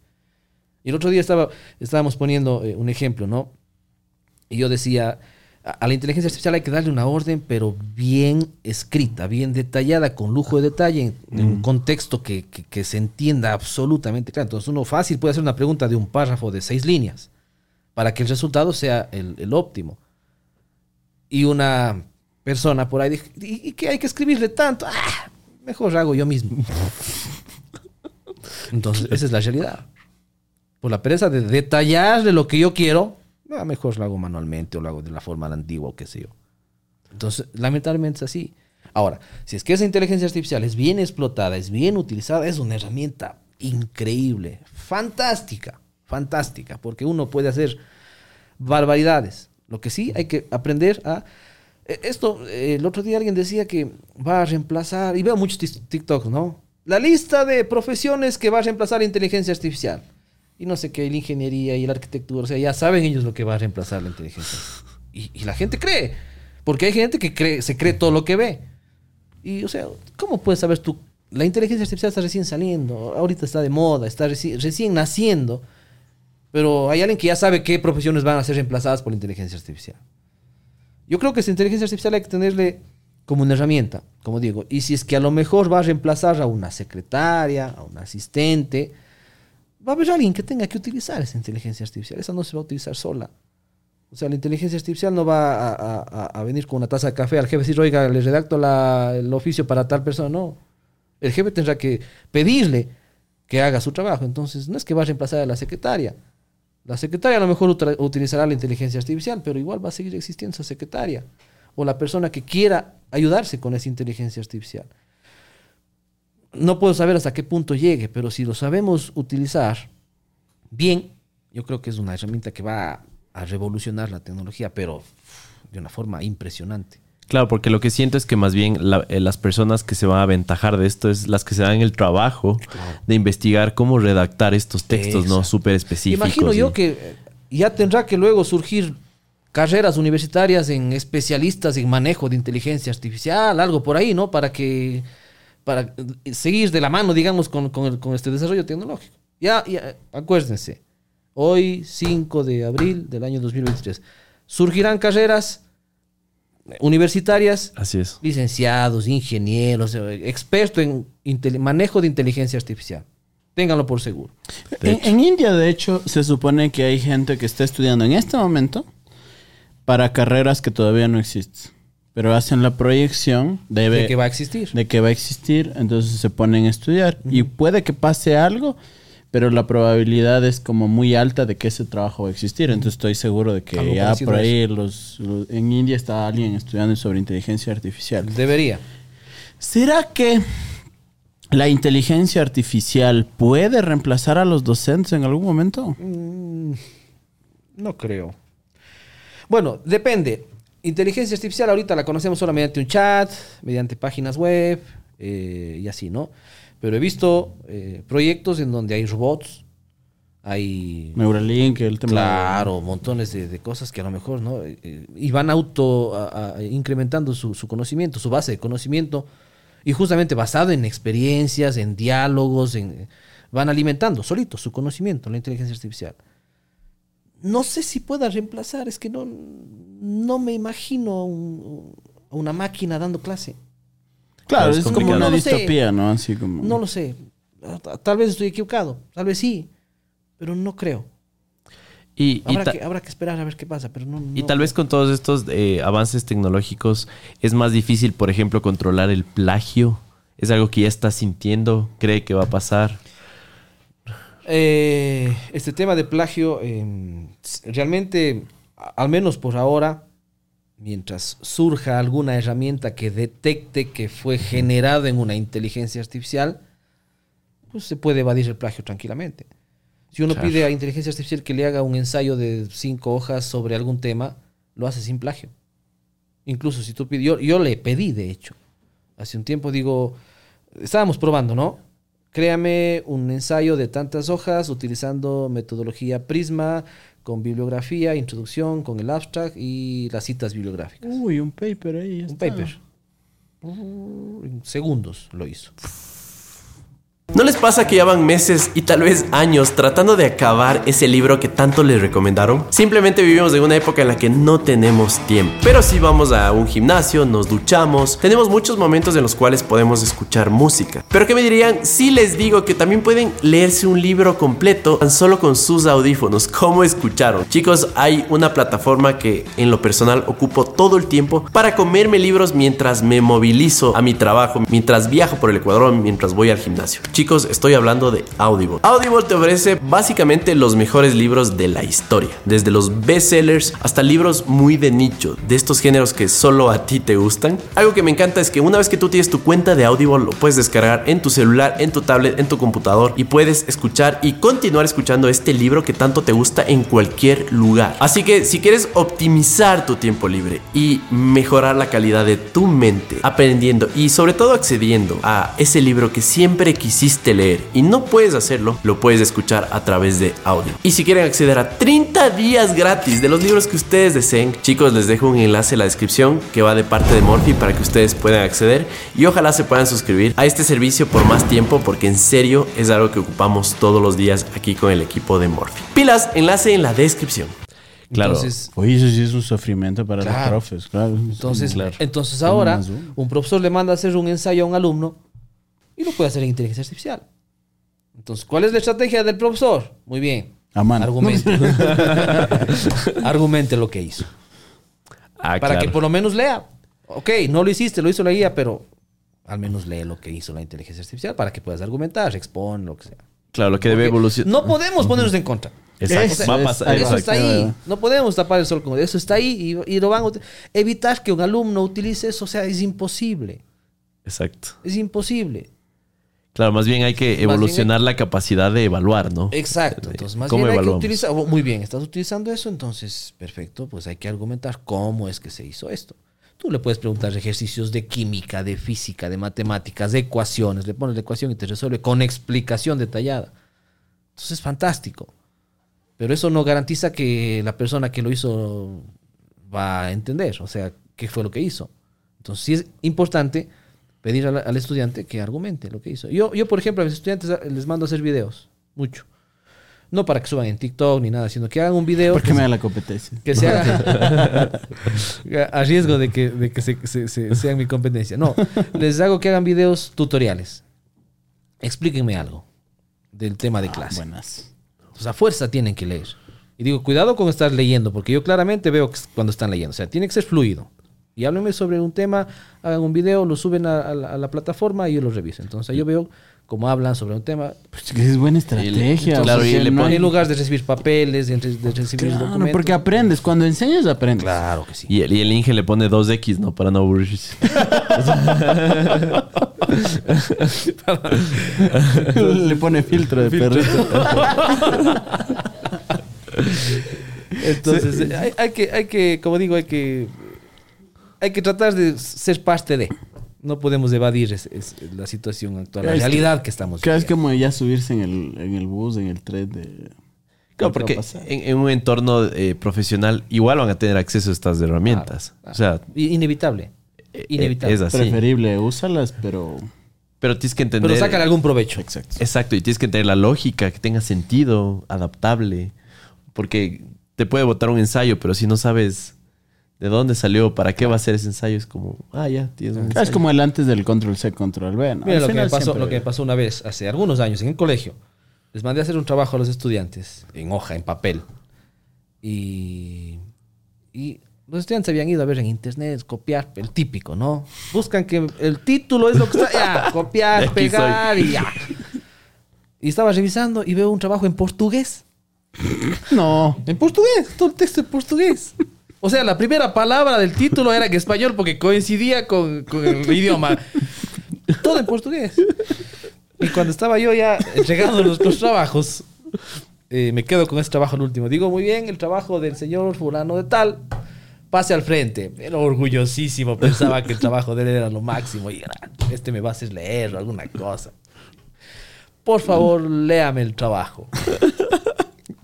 Y el otro día estaba, estábamos poniendo eh, un ejemplo, ¿no? Y yo decía, a, a la inteligencia artificial hay que darle una orden, pero bien escrita, bien detallada, con lujo de detalle, en, en un contexto que, que- que se entienda absolutamente claro. Entonces uno fácil puede hacer una pregunta de un párrafo de seis líneas para que el resultado sea el, el óptimo. Y una persona por ahí dijo, ¿y, y qué hay que escribirle tanto? Ah, mejor hago yo mismo. [laughs] Entonces, esa es la realidad. Por la pereza de detallarle lo que yo quiero, ah, mejor lo hago manualmente o lo hago de la forma antigua o qué sé yo. Entonces, lamentablemente es así. Ahora, si es que esa inteligencia artificial es bien explotada, es bien utilizada, es una herramienta increíble, fantástica, fantástica, porque uno puede hacer barbaridades. Lo que sí hay que aprender a... eh, Esto, eh, el otro día alguien decía que va a reemplazar, y veo muchos TikToks, ¿no? La lista de profesiones que va a reemplazar la inteligencia artificial. Y no sé qué, la ingeniería y la arquitectura, o sea, ya saben ellos lo que va a reemplazar la inteligencia. Y, y la gente cree, porque hay gente que cree, se cree todo lo que ve. Y, o sea, ¿cómo puedes saber tú? La inteligencia artificial está recién saliendo, ahorita está de moda, está reci- recién naciendo, pero hay alguien que ya sabe qué profesiones van a ser reemplazadas por la inteligencia artificial. Yo creo que esa inteligencia artificial hay que tenerle como una herramienta, como digo, y si es que a lo mejor va a reemplazar a una secretaria, a un asistente, va a haber alguien que tenga que utilizar esa inteligencia artificial, esa no se va a utilizar sola. O sea, la inteligencia artificial no va a, venir con una taza de café al jefe y decir, oiga, le redacto el oficio para tal persona. No. El jefe tendrá que pedirle que haga su trabajo. Entonces, no es que va a reemplazar a la secretaria. La secretaria a lo mejor utilizará la inteligencia artificial, pero igual va a seguir existiendo esa secretaria. O la persona que quiera ayudarse con esa inteligencia artificial. No puedo saber hasta qué punto llegue, pero si lo sabemos utilizar bien, yo creo que es una herramienta que va a, revolucionar la tecnología, pero de una forma impresionante. Claro, porque lo que siento es que más bien la- eh, las personas que se van a aventajar de esto es las que se dan el trabajo de investigar cómo redactar estos textos, ¿no? Súper específicos. Imagino yo que eh, ya tendrá que luego surgir carreras universitarias en especialistas en manejo de inteligencia artificial, algo por ahí, ¿no? Para que para eh, seguir de la mano, digamos, con, con el- con este desarrollo tecnológico. Ya, ya, acuérdense, hoy 5 de abril del año 2023, surgirán carreras universitarias Así es. licenciados, ingenieros, eh, expertos en manejo de inteligencia artificial. Ténganlo por seguro. En, India, de hecho, se supone que hay gente que está estudiando en este momento para carreras que todavía no existen. Pero hacen la proyección de, De que va a existir. de que va a existir, entonces se ponen a estudiar. Y puede que pase algo, pero la probabilidad es como muy alta de que ese trabajo va a existir. Entonces estoy seguro de que ya parecido por ahí los, los- en India está alguien estudiando sobre inteligencia artificial. Debería. ¿Será que la inteligencia artificial puede reemplazar a los docentes en algún momento? Mm, no creo. Bueno, depende. Inteligencia artificial ahorita la conocemos solo mediante un chat, mediante páginas web eh, y así, ¿no? Pero he visto eh, proyectos en donde hay robots, hay Neuralink, el tema. Claro, montones de, de cosas que a lo mejor, ¿no? Eh, Y van auto a- a- incrementando su, su conocimiento, su base de conocimiento, y justamente basado en experiencias, en diálogos, en, van alimentando solito su conocimiento, la inteligencia artificial. No sé si pueda reemplazar, es que no, no me imagino un- a una máquina dando clase. Claro, es es, como una No lo sé. distopía, ¿no? Así como. No lo sé. Ta- Tal vez estoy equivocado, tal vez sí, pero no creo. Y, y Habrá, ta- que, habrá que esperar a ver qué pasa, pero no. y tal vez con todos estos eh, avances tecnológicos es más difícil, por ejemplo, controlar el plagio. Es algo que ya está sintiendo, cree que va a pasar. Eh, este tema de plagio, eh, s- realmente, al menos por ahora, mientras surja alguna herramienta que detecte que fue generado en una inteligencia artificial, pues se puede evadir el plagio tranquilamente. Si uno Claro. pide a inteligencia artificial que le haga un ensayo de cinco hojas sobre algún tema, lo hace sin plagio. Incluso si tú pidió, yo le pedí, de hecho, hace un tiempo, digo, estábamos probando, ¿no? Créame un ensayo de tantas hojas utilizando metodología Prisma, con bibliografía, introducción, con el abstract y las citas bibliográficas. Uy, un paper ahí. un paper. En segundos lo hizo. ¿No les pasa que llevan meses y tal vez años tratando de acabar ese libro que tanto les recomendaron? Simplemente vivimos en una época en la que no tenemos tiempo. Pero si vamos a un gimnasio, nos duchamos, tenemos muchos momentos en los cuales podemos escuchar música. Pero ¿qué me dirían si les digo que también pueden leerse un libro completo tan solo con sus audífonos? ¿Cómo escucharon? Chicos, hay una plataforma que en lo personal ocupo todo el tiempo para comerme libros mientras me movilizo a mi trabajo, mientras viajo por el Ecuador, mientras voy al gimnasio. Chicos, estoy hablando de Audible. Audible te ofrece básicamente los mejores libros de la historia, desde los bestsellers hasta libros muy de nicho, de estos géneros que solo a ti te gustan. Algo que me encanta es que una vez que tú tienes tu cuenta de Audible, lo puedes descargar en tu celular, en tu tablet, en tu computador y puedes escuchar y continuar escuchando este libro que tanto te gusta en cualquier lugar. Así que si quieres optimizar tu tiempo libre y mejorar la calidad de tu mente, aprendiendo y sobre todo accediendo a ese libro que siempre quisiste leer y no puedes hacerlo, lo puedes escuchar a través de audio. Y si quieren acceder a 30 días gratis de los libros que ustedes deseen, chicos, les dejo un enlace en la descripción que va de parte de Morphy para que ustedes puedan acceder y ojalá se puedan suscribir a este servicio por más tiempo porque en serio es algo que ocupamos todos los días aquí con el equipo de Morphy. Pilas, enlace en la descripción. Claro. Entonces, Oye, eso sí es un sufrimiento para los Claro. profes, claro. entonces, Claro. entonces ahora un profesor le manda a hacer un ensayo a un alumno y lo puede hacer en inteligencia artificial. Entonces, ¿cuál es la estrategia del profesor? Muy bien. A mano. Argumente. [laughs] Argumente lo que hizo. Ah, para claro. que por lo menos lea. Ok, no lo hiciste, lo hizo la guía, pero al menos lee lo que hizo la inteligencia artificial para que puedas argumentar, expon, lo que sea. Claro, lo que debe evolucionar. No podemos ponernos en contra. Exacto. O sea, Va a es- pasar. Eso está ahí. No podemos tapar el sol con eso. Está ahí y, y lo van a evitar que un alumno utilice eso. O sea, es imposible. Exacto. Es imposible. Claro, más bien hay que evolucionar la capacidad de evaluar, ¿no? Exacto. Entonces, más ¿Cómo bien hay que utilizar. oh, Muy bien, estás utilizando eso, entonces, perfecto. Pues hay que argumentar cómo es que se hizo esto. Tú le puedes preguntar ejercicios de química, de física, de matemáticas, de ecuaciones. Le pones la ecuación y te resuelve con explicación detallada. Entonces es fantástico. Pero eso no garantiza que la persona que lo hizo va a entender, o sea, qué fue lo que hizo. Entonces sí es importante pedir al, al estudiante que argumente lo que hizo. Yo, yo, por ejemplo, a mis estudiantes les mando a hacer videos, mucho. No para que suban en TikTok ni nada, sino que hagan un video ¿Por que, qué me da la competencia? que se haga [laughs] [laughs] a riesgo de que, de que se, se- se- sean mi competencia. No, les hago que hagan videos tutoriales. Explíquenme algo del tema de clase. Buenas. O sea, a fuerza tienen que leer. Y digo, cuidado con estar leyendo, porque yo claramente veo que- cuando están leyendo. O sea, tiene que ser fluido. Y háblenme sobre un tema, hagan un video, lo suben a, a la, a la plataforma y yo lo reviso. Entonces yo veo cómo hablan sobre un tema. Pues es buena estrategia. claro, o sea, y le no hay- En lugar de recibir papeles, de, de recibir Claro, documentos. porque aprendes. Cuando enseñas, aprendes. Claro que sí. Y el, y el Inge le pone 2X, ¿no? Para no aburrirse. [laughs] Le pone filtro de perrito. [laughs] Entonces, hay, hay que, hay que, como digo, hay que, hay que tratar de ser parte de. No podemos evadir es- es la situación actual, la Es que- realidad que estamos Cada vez viviendo. como ya subirse en el, en el bus, en el tren de... Claro, ¿Qué va a porque en, en un entorno eh, profesional igual van a tener acceso a estas herramientas. Claro, O sea, Inevitable. eh, Inevitable. es así. Preferible, úsalas, pero... Pero tienes que entender. Pero sacan algún provecho. Exacto. Exacto, y tienes que entender la lógica, que tenga sentido, adaptable. Porque te puede botar un ensayo, pero si no sabes de dónde salió, para qué va a ser ese ensayo, es como, ah, ya, tienes un Es ensayo. como el antes del control C, control V. ¿no? Mira Al lo que, pasó, lo que me pasó una vez, hace algunos años, en el colegio. Les mandé a hacer un trabajo a los estudiantes, en hoja, en papel. Y, y los estudiantes habían ido a ver en internet, copiar, el típico, ¿no? Buscan que el título es lo que está, ya, [laughs] copiar, pegar y ya. Y estaba revisando y veo un trabajo en portugués. [laughs] No. En portugués, todo el texto en portugués. O sea, la primera palabra del título era en español porque coincidía con, con el idioma. Todo en portugués. Y cuando estaba yo ya entregando los, los trabajos, eh, me quedo con ese trabajo el último. Digo, muy bien, el trabajo del señor fulano de tal, pase al frente. Era orgullosísimo, pensaba que el trabajo de él era lo máximo. Y era, este me va a hacer leer alguna cosa. Por favor, léame el trabajo.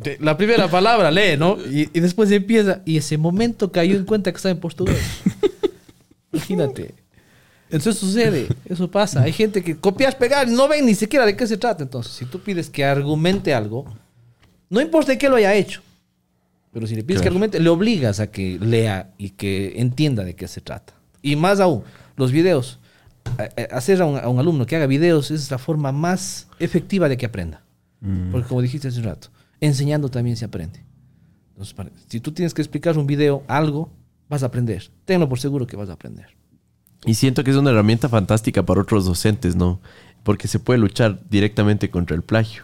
De- La primera palabra lee, ¿no? Y, y después empieza. Y ese momento cayó en cuenta que estaba en portugués. [laughs] Imagínate. Entonces sucede, eso pasa. Hay gente que copias, pegar, no ven ni siquiera de qué se trata. Entonces, si tú pides que argumente algo, no importa de qué lo haya hecho, pero si le pides que argumente, le obligas a que lea y que entienda de qué se trata. Y más aún, los videos. Hacer a un, a un alumno que haga videos es la forma más efectiva de que aprenda. Porque como dijiste hace un rato, enseñando también se aprende. Entonces, para- si tú tienes que explicar un video, algo, vas a aprender. Tenlo por seguro que vas a aprender. Y siento que es una herramienta fantástica para otros docentes, ¿no? Porque se puede luchar directamente contra el plagio.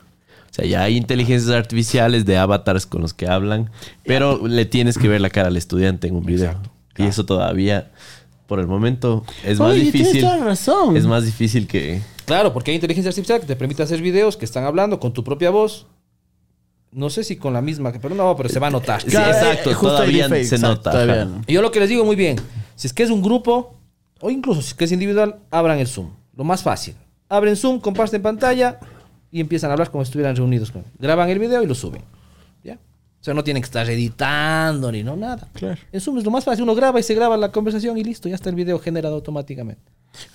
O sea, ya hay inteligencias artificiales de avatars con los que hablan, pero le tienes que ver la cara al estudiante en un video. Y eso todavía, por el momento, es más Oye, tienes difícil. toda la razón. Es más difícil que... Claro, porque hay inteligencia artificial que te permite hacer videos que están hablando con tu propia voz. No sé si con la misma, pero no, pero se va a notar. Sí, exacto, justo hay todavía se exacto, nota, todavía no. Yo lo que les digo muy bien, si es que es un grupo, o incluso si es que es individual, abran el Zoom. Lo más fácil. Abren Zoom, comparten pantalla y empiezan a hablar como si estuvieran reunidos. con- Graban el video y lo suben. ¿Ya? O sea, no tienen que estar editando ni no, nada. Claro. En Zoom es lo más fácil. Uno graba y se graba la conversación y listo. Ya está el video generado automáticamente.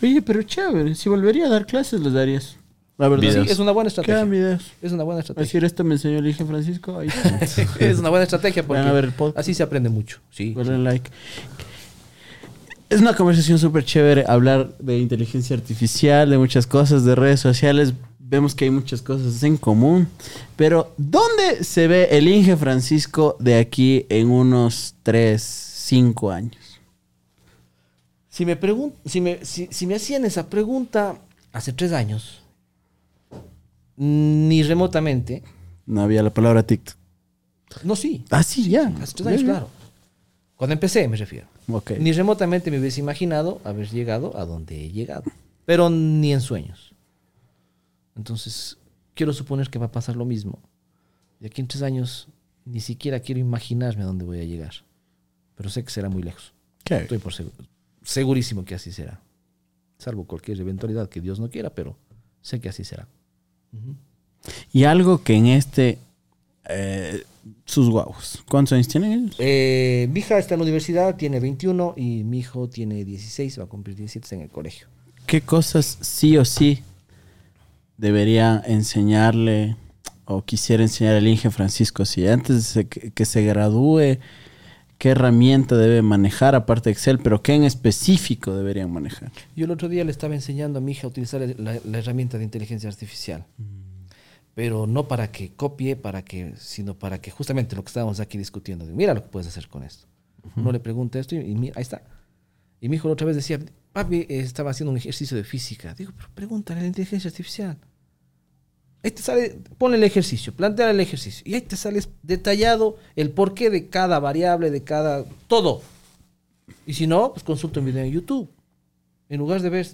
Oye, pero chévere. Si volvería a dar clases, les darías. La verdad. Sí, es una buena estrategia. Quedan videos. Es una buena Es estrategia. decir, esto me enseñó el Inge Francisco. Ahí está. [laughs] es una buena estrategia porque a ver el podcast. así se aprende mucho. Sí. Denle like. Es una conversación súper chévere hablar de inteligencia artificial, de muchas cosas, de redes sociales. Vemos que hay muchas cosas en común. Pero, ¿dónde se ve el Inge Francisco de aquí en unos 3, 5 años? Si me, pregun- si, me, si, si me hacían esa pregunta hace tres años, ni remotamente, No había la palabra TikTok. no, sí, Ah, sí, ya. hace tres años, Ya, ya. claro. Cuando empecé, me refiero. Ok. Ni remotamente me hubiese imaginado haber llegado a donde he llegado, pero ni en sueños. Entonces, quiero suponer que va a pasar lo mismo. De aquí en tres años, ni siquiera quiero imaginarme a dónde voy a llegar, pero sé que será muy lejos. Estoy por seguro, segurísimo que así será. Salvo cualquier eventualidad que Dios no quiera, pero sé que así será. Y algo que en este... eh, sus guavos. ¿Cuántos años tienen ellos? Eh, mi hija está en la universidad, tiene 21 y mi hijo tiene 16, va a cumplir 17 está en el colegio. ¿Qué cosas sí o sí debería enseñarle o quisiera enseñar el Inge Francisco? Si antes de que se gradúe, ¿qué herramienta debe manejar aparte de Excel? Pero ¿qué en específico deberían manejar? Yo el otro día le estaba enseñando a mi hija a utilizar la, la herramienta de inteligencia artificial. Pero no para que copie, para que, sino para que justamente lo que estábamos aquí discutiendo, de, mira lo que puedes hacer con esto. Uno le pregunta esto y, y mira, ahí está. Y mi hijo la otra vez decía, papi, eh, estaba haciendo un ejercicio de física. Digo, pero pregúntale a la inteligencia artificial. Ahí te sale, ponle el ejercicio, plantea el ejercicio. Y ahí te sale detallado el porqué de cada variable, de cada. todo. Y si no, pues consulta un video en YouTube. En lugar de ver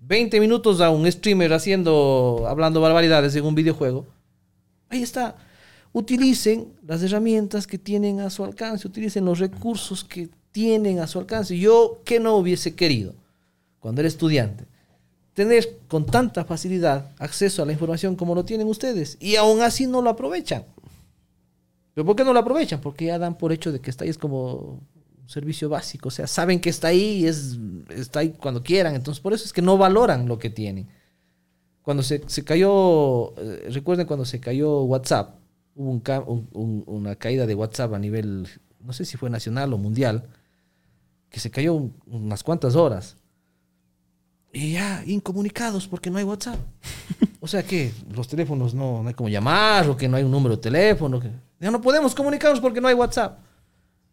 20 minutos a un streamer haciendo, hablando barbaridades en un videojuego, ahí está. Utilicen las herramientas que tienen a su alcance, utilicen los recursos que tienen a su alcance. Yo, que no hubiese querido, cuando era estudiante, tener con tanta facilidad acceso a la información como lo tienen ustedes, y aún así no lo aprovechan. ¿Pero por qué no lo aprovechan? Porque ya dan por hecho de que está ahí es como un servicio básico. O sea, saben que está ahí y es, está ahí cuando quieran. Entonces, por eso es que no valoran lo que tienen. Cuando se, se cayó, eh, recuerden cuando se cayó WhatsApp, hubo un un- un- una caída de WhatsApp a nivel, no sé si fue nacional o mundial, que se cayó un- unas cuantas horas. Y ya, incomunicados porque no hay WhatsApp. O sea que los teléfonos no, no hay como llamar o que no hay un número de teléfono. Ya no podemos comunicarnos porque no hay WhatsApp.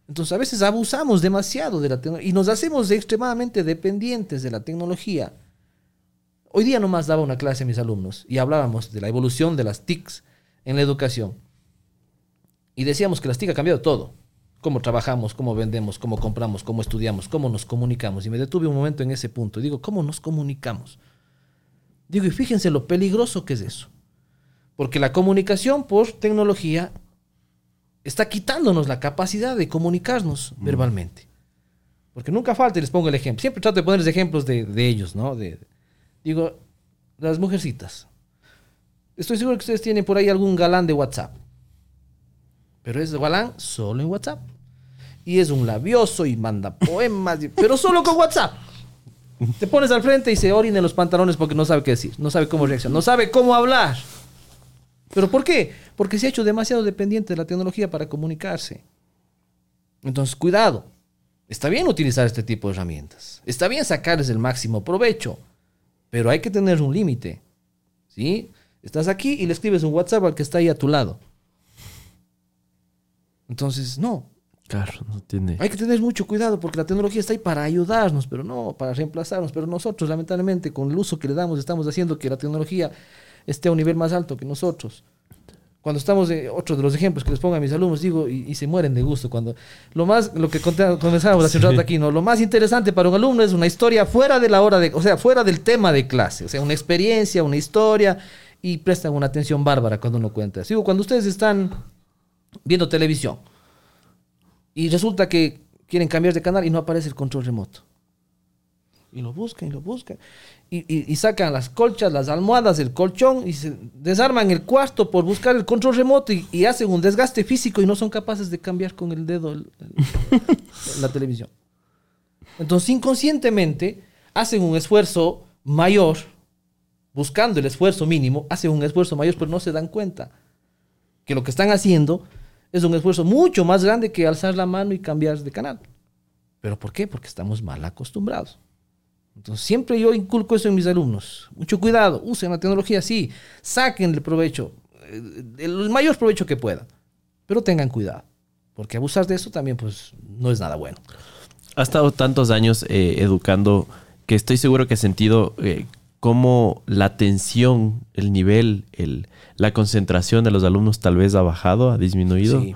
Entonces a veces abusamos demasiado de la tecnología y nos hacemos extremadamente dependientes de la tecnología. Hoy día nomás daba una clase a mis alumnos y hablábamos de la evolución de las TICs en la educación. Y decíamos que las TIC ha cambiado todo. Cómo trabajamos, cómo vendemos, cómo compramos, cómo estudiamos, cómo nos comunicamos. Y me detuve un momento en ese punto. Digo, ¿cómo nos comunicamos? Digo, y fíjense lo peligroso que es eso. Porque la comunicación por tecnología está quitándonos la capacidad de comunicarnos verbalmente. Porque nunca falta, y les pongo el ejemplo. Siempre trato de ponerles ejemplos de, de ellos, ¿no? De, digo, las mujercitas. Estoy seguro que ustedes tienen por ahí algún galán de WhatsApp. Pero es galán solo en WhatsApp. Y es un labioso y manda poemas, pero solo con WhatsApp. Te pones al frente y se orina en los pantalones porque no sabe qué decir, no sabe cómo reaccionar, no sabe cómo hablar. ¿Pero por qué? Porque se ha hecho demasiado dependiente de la tecnología para comunicarse. Entonces, cuidado. Está bien utilizar este tipo de herramientas. Está bien sacarles el máximo provecho. Pero hay que tener un límite. ¿Sí? Estás aquí y le escribes un WhatsApp al que está ahí a tu lado. Entonces, no. Claro, no tiene. Hay que tener mucho cuidado porque la tecnología está ahí para ayudarnos, pero no para reemplazarnos. Pero nosotros, lamentablemente, con el uso que le damos, estamos haciendo que la tecnología esté a un nivel más alto que nosotros. Cuando estamos, de, otro de los ejemplos que les pongo a mis alumnos, digo, y, y se mueren de gusto. Cuando lo más, lo que comenzábamos hace un rato aquí, ¿no? Lo más interesante para un alumno es una historia fuera de la hora de, o sea, fuera del tema de clase. O sea, una experiencia, una historia, y prestan una atención bárbara cuando uno cuenta. Digo, cuando ustedes están viendo televisión, y resulta que quieren cambiar de canal y no aparece el control remoto. Y lo buscan y lo buscan. Y, sacan las colchas, las almohadas, el colchón y se desarman el cuarto por buscar el control remoto y, hacen un desgaste físico y no son capaces de cambiar con el dedo [laughs] la televisión. Entonces, inconscientemente, hacen un esfuerzo mayor, buscando el esfuerzo mínimo, hacen un esfuerzo mayor, pero no se dan cuenta que lo que están haciendo es un esfuerzo mucho más grande que alzar la mano y cambiar de canal. ¿Pero por qué? Porque estamos mal acostumbrados. Entonces, siempre yo inculco eso en mis alumnos. Mucho cuidado, usen la tecnología, sí, saquen el provecho, eh, el mayor provecho que puedan, pero tengan cuidado, porque abusar de eso también pues no es nada bueno. Ha estado tantos años eh, educando que estoy seguro que ha sentido eh, cómo la atención, el nivel, el, la concentración de los alumnos tal vez ha bajado, ha disminuido. Sí.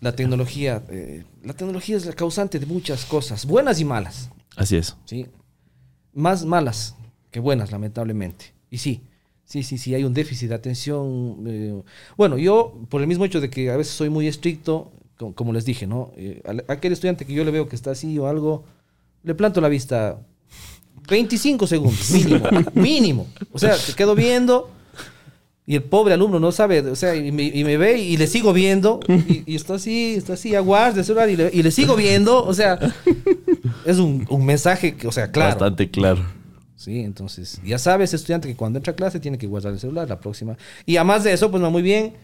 La tecnología, eh, la tecnología es la causante de muchas cosas, buenas y malas. Así es. ¿sí? Más malas que buenas, lamentablemente. Y sí, sí, sí, sí, hay un déficit de atención. eh, bueno, yo, por el mismo hecho de que a veces soy muy estricto, co- como, les dije, ¿no? Eh, aquel estudiante que yo le veo que está así o algo, le planto la vista 25 segundos, mínimo, [laughs] mínimo. O sea, te quedo viendo y el pobre alumno no sabe, o sea, y me, y me ve y le sigo viendo y, y está así, está así, aguarde el celular y le, y le sigo viendo, o sea, es un, un mensaje que, o sea, claro. Bastante claro. Sí, entonces, ya sabes, estudiante, que cuando entra a clase tiene que guardar el celular la próxima. Y además de eso, pues no muy bien,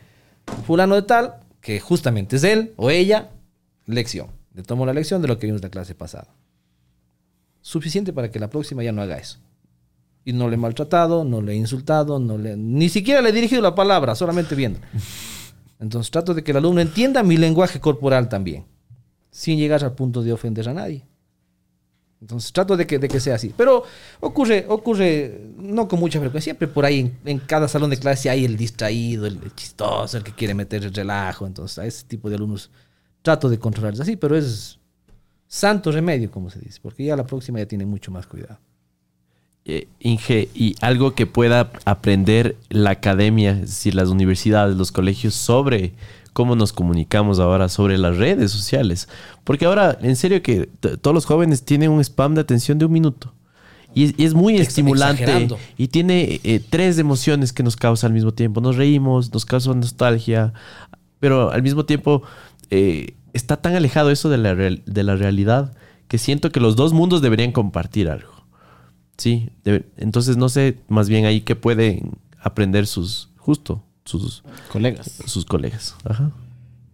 fulano de tal, que justamente es él o ella, lección. Le tomo la lección de lo que vimos en la clase pasada. Suficiente para que la próxima ya no haga eso. Y no le he maltratado, no le he insultado, no le, ni siquiera le he dirigido la palabra, solamente viendo. Entonces trato de que el alumno entienda mi lenguaje corporal también, sin llegar al punto de ofender a nadie. Entonces trato de que, de que sea así. Pero ocurre, ocurre, no con mucha frecuencia, siempre por ahí en, cada salón de clase hay el distraído, el, chistoso, el que quiere meter el relajo. Entonces a ese tipo de alumnos trato de controlarlos así, pero es santo remedio, como se dice, porque ya la próxima ya tiene mucho más cuidado. Eh, Inge, y algo que pueda aprender la academia, es decir, las universidades, los colegios, sobre cómo nos comunicamos ahora, sobre las redes sociales. Porque ahora, en serio que todos los jóvenes tienen un spam de atención de un minuto. Y es, y es muy estimulante. exagerando. Y tiene eh, tres emociones que nos causa al mismo tiempo. Nos reímos, nos causa nostalgia, pero al mismo tiempo eh, está tan alejado eso de la, real- de la realidad que siento que los dos mundos deberían compartir algo. Sí, debe- entonces no sé más bien ahí qué pueden aprender sus, justo, sus, Colegas. sus colegas. Ajá.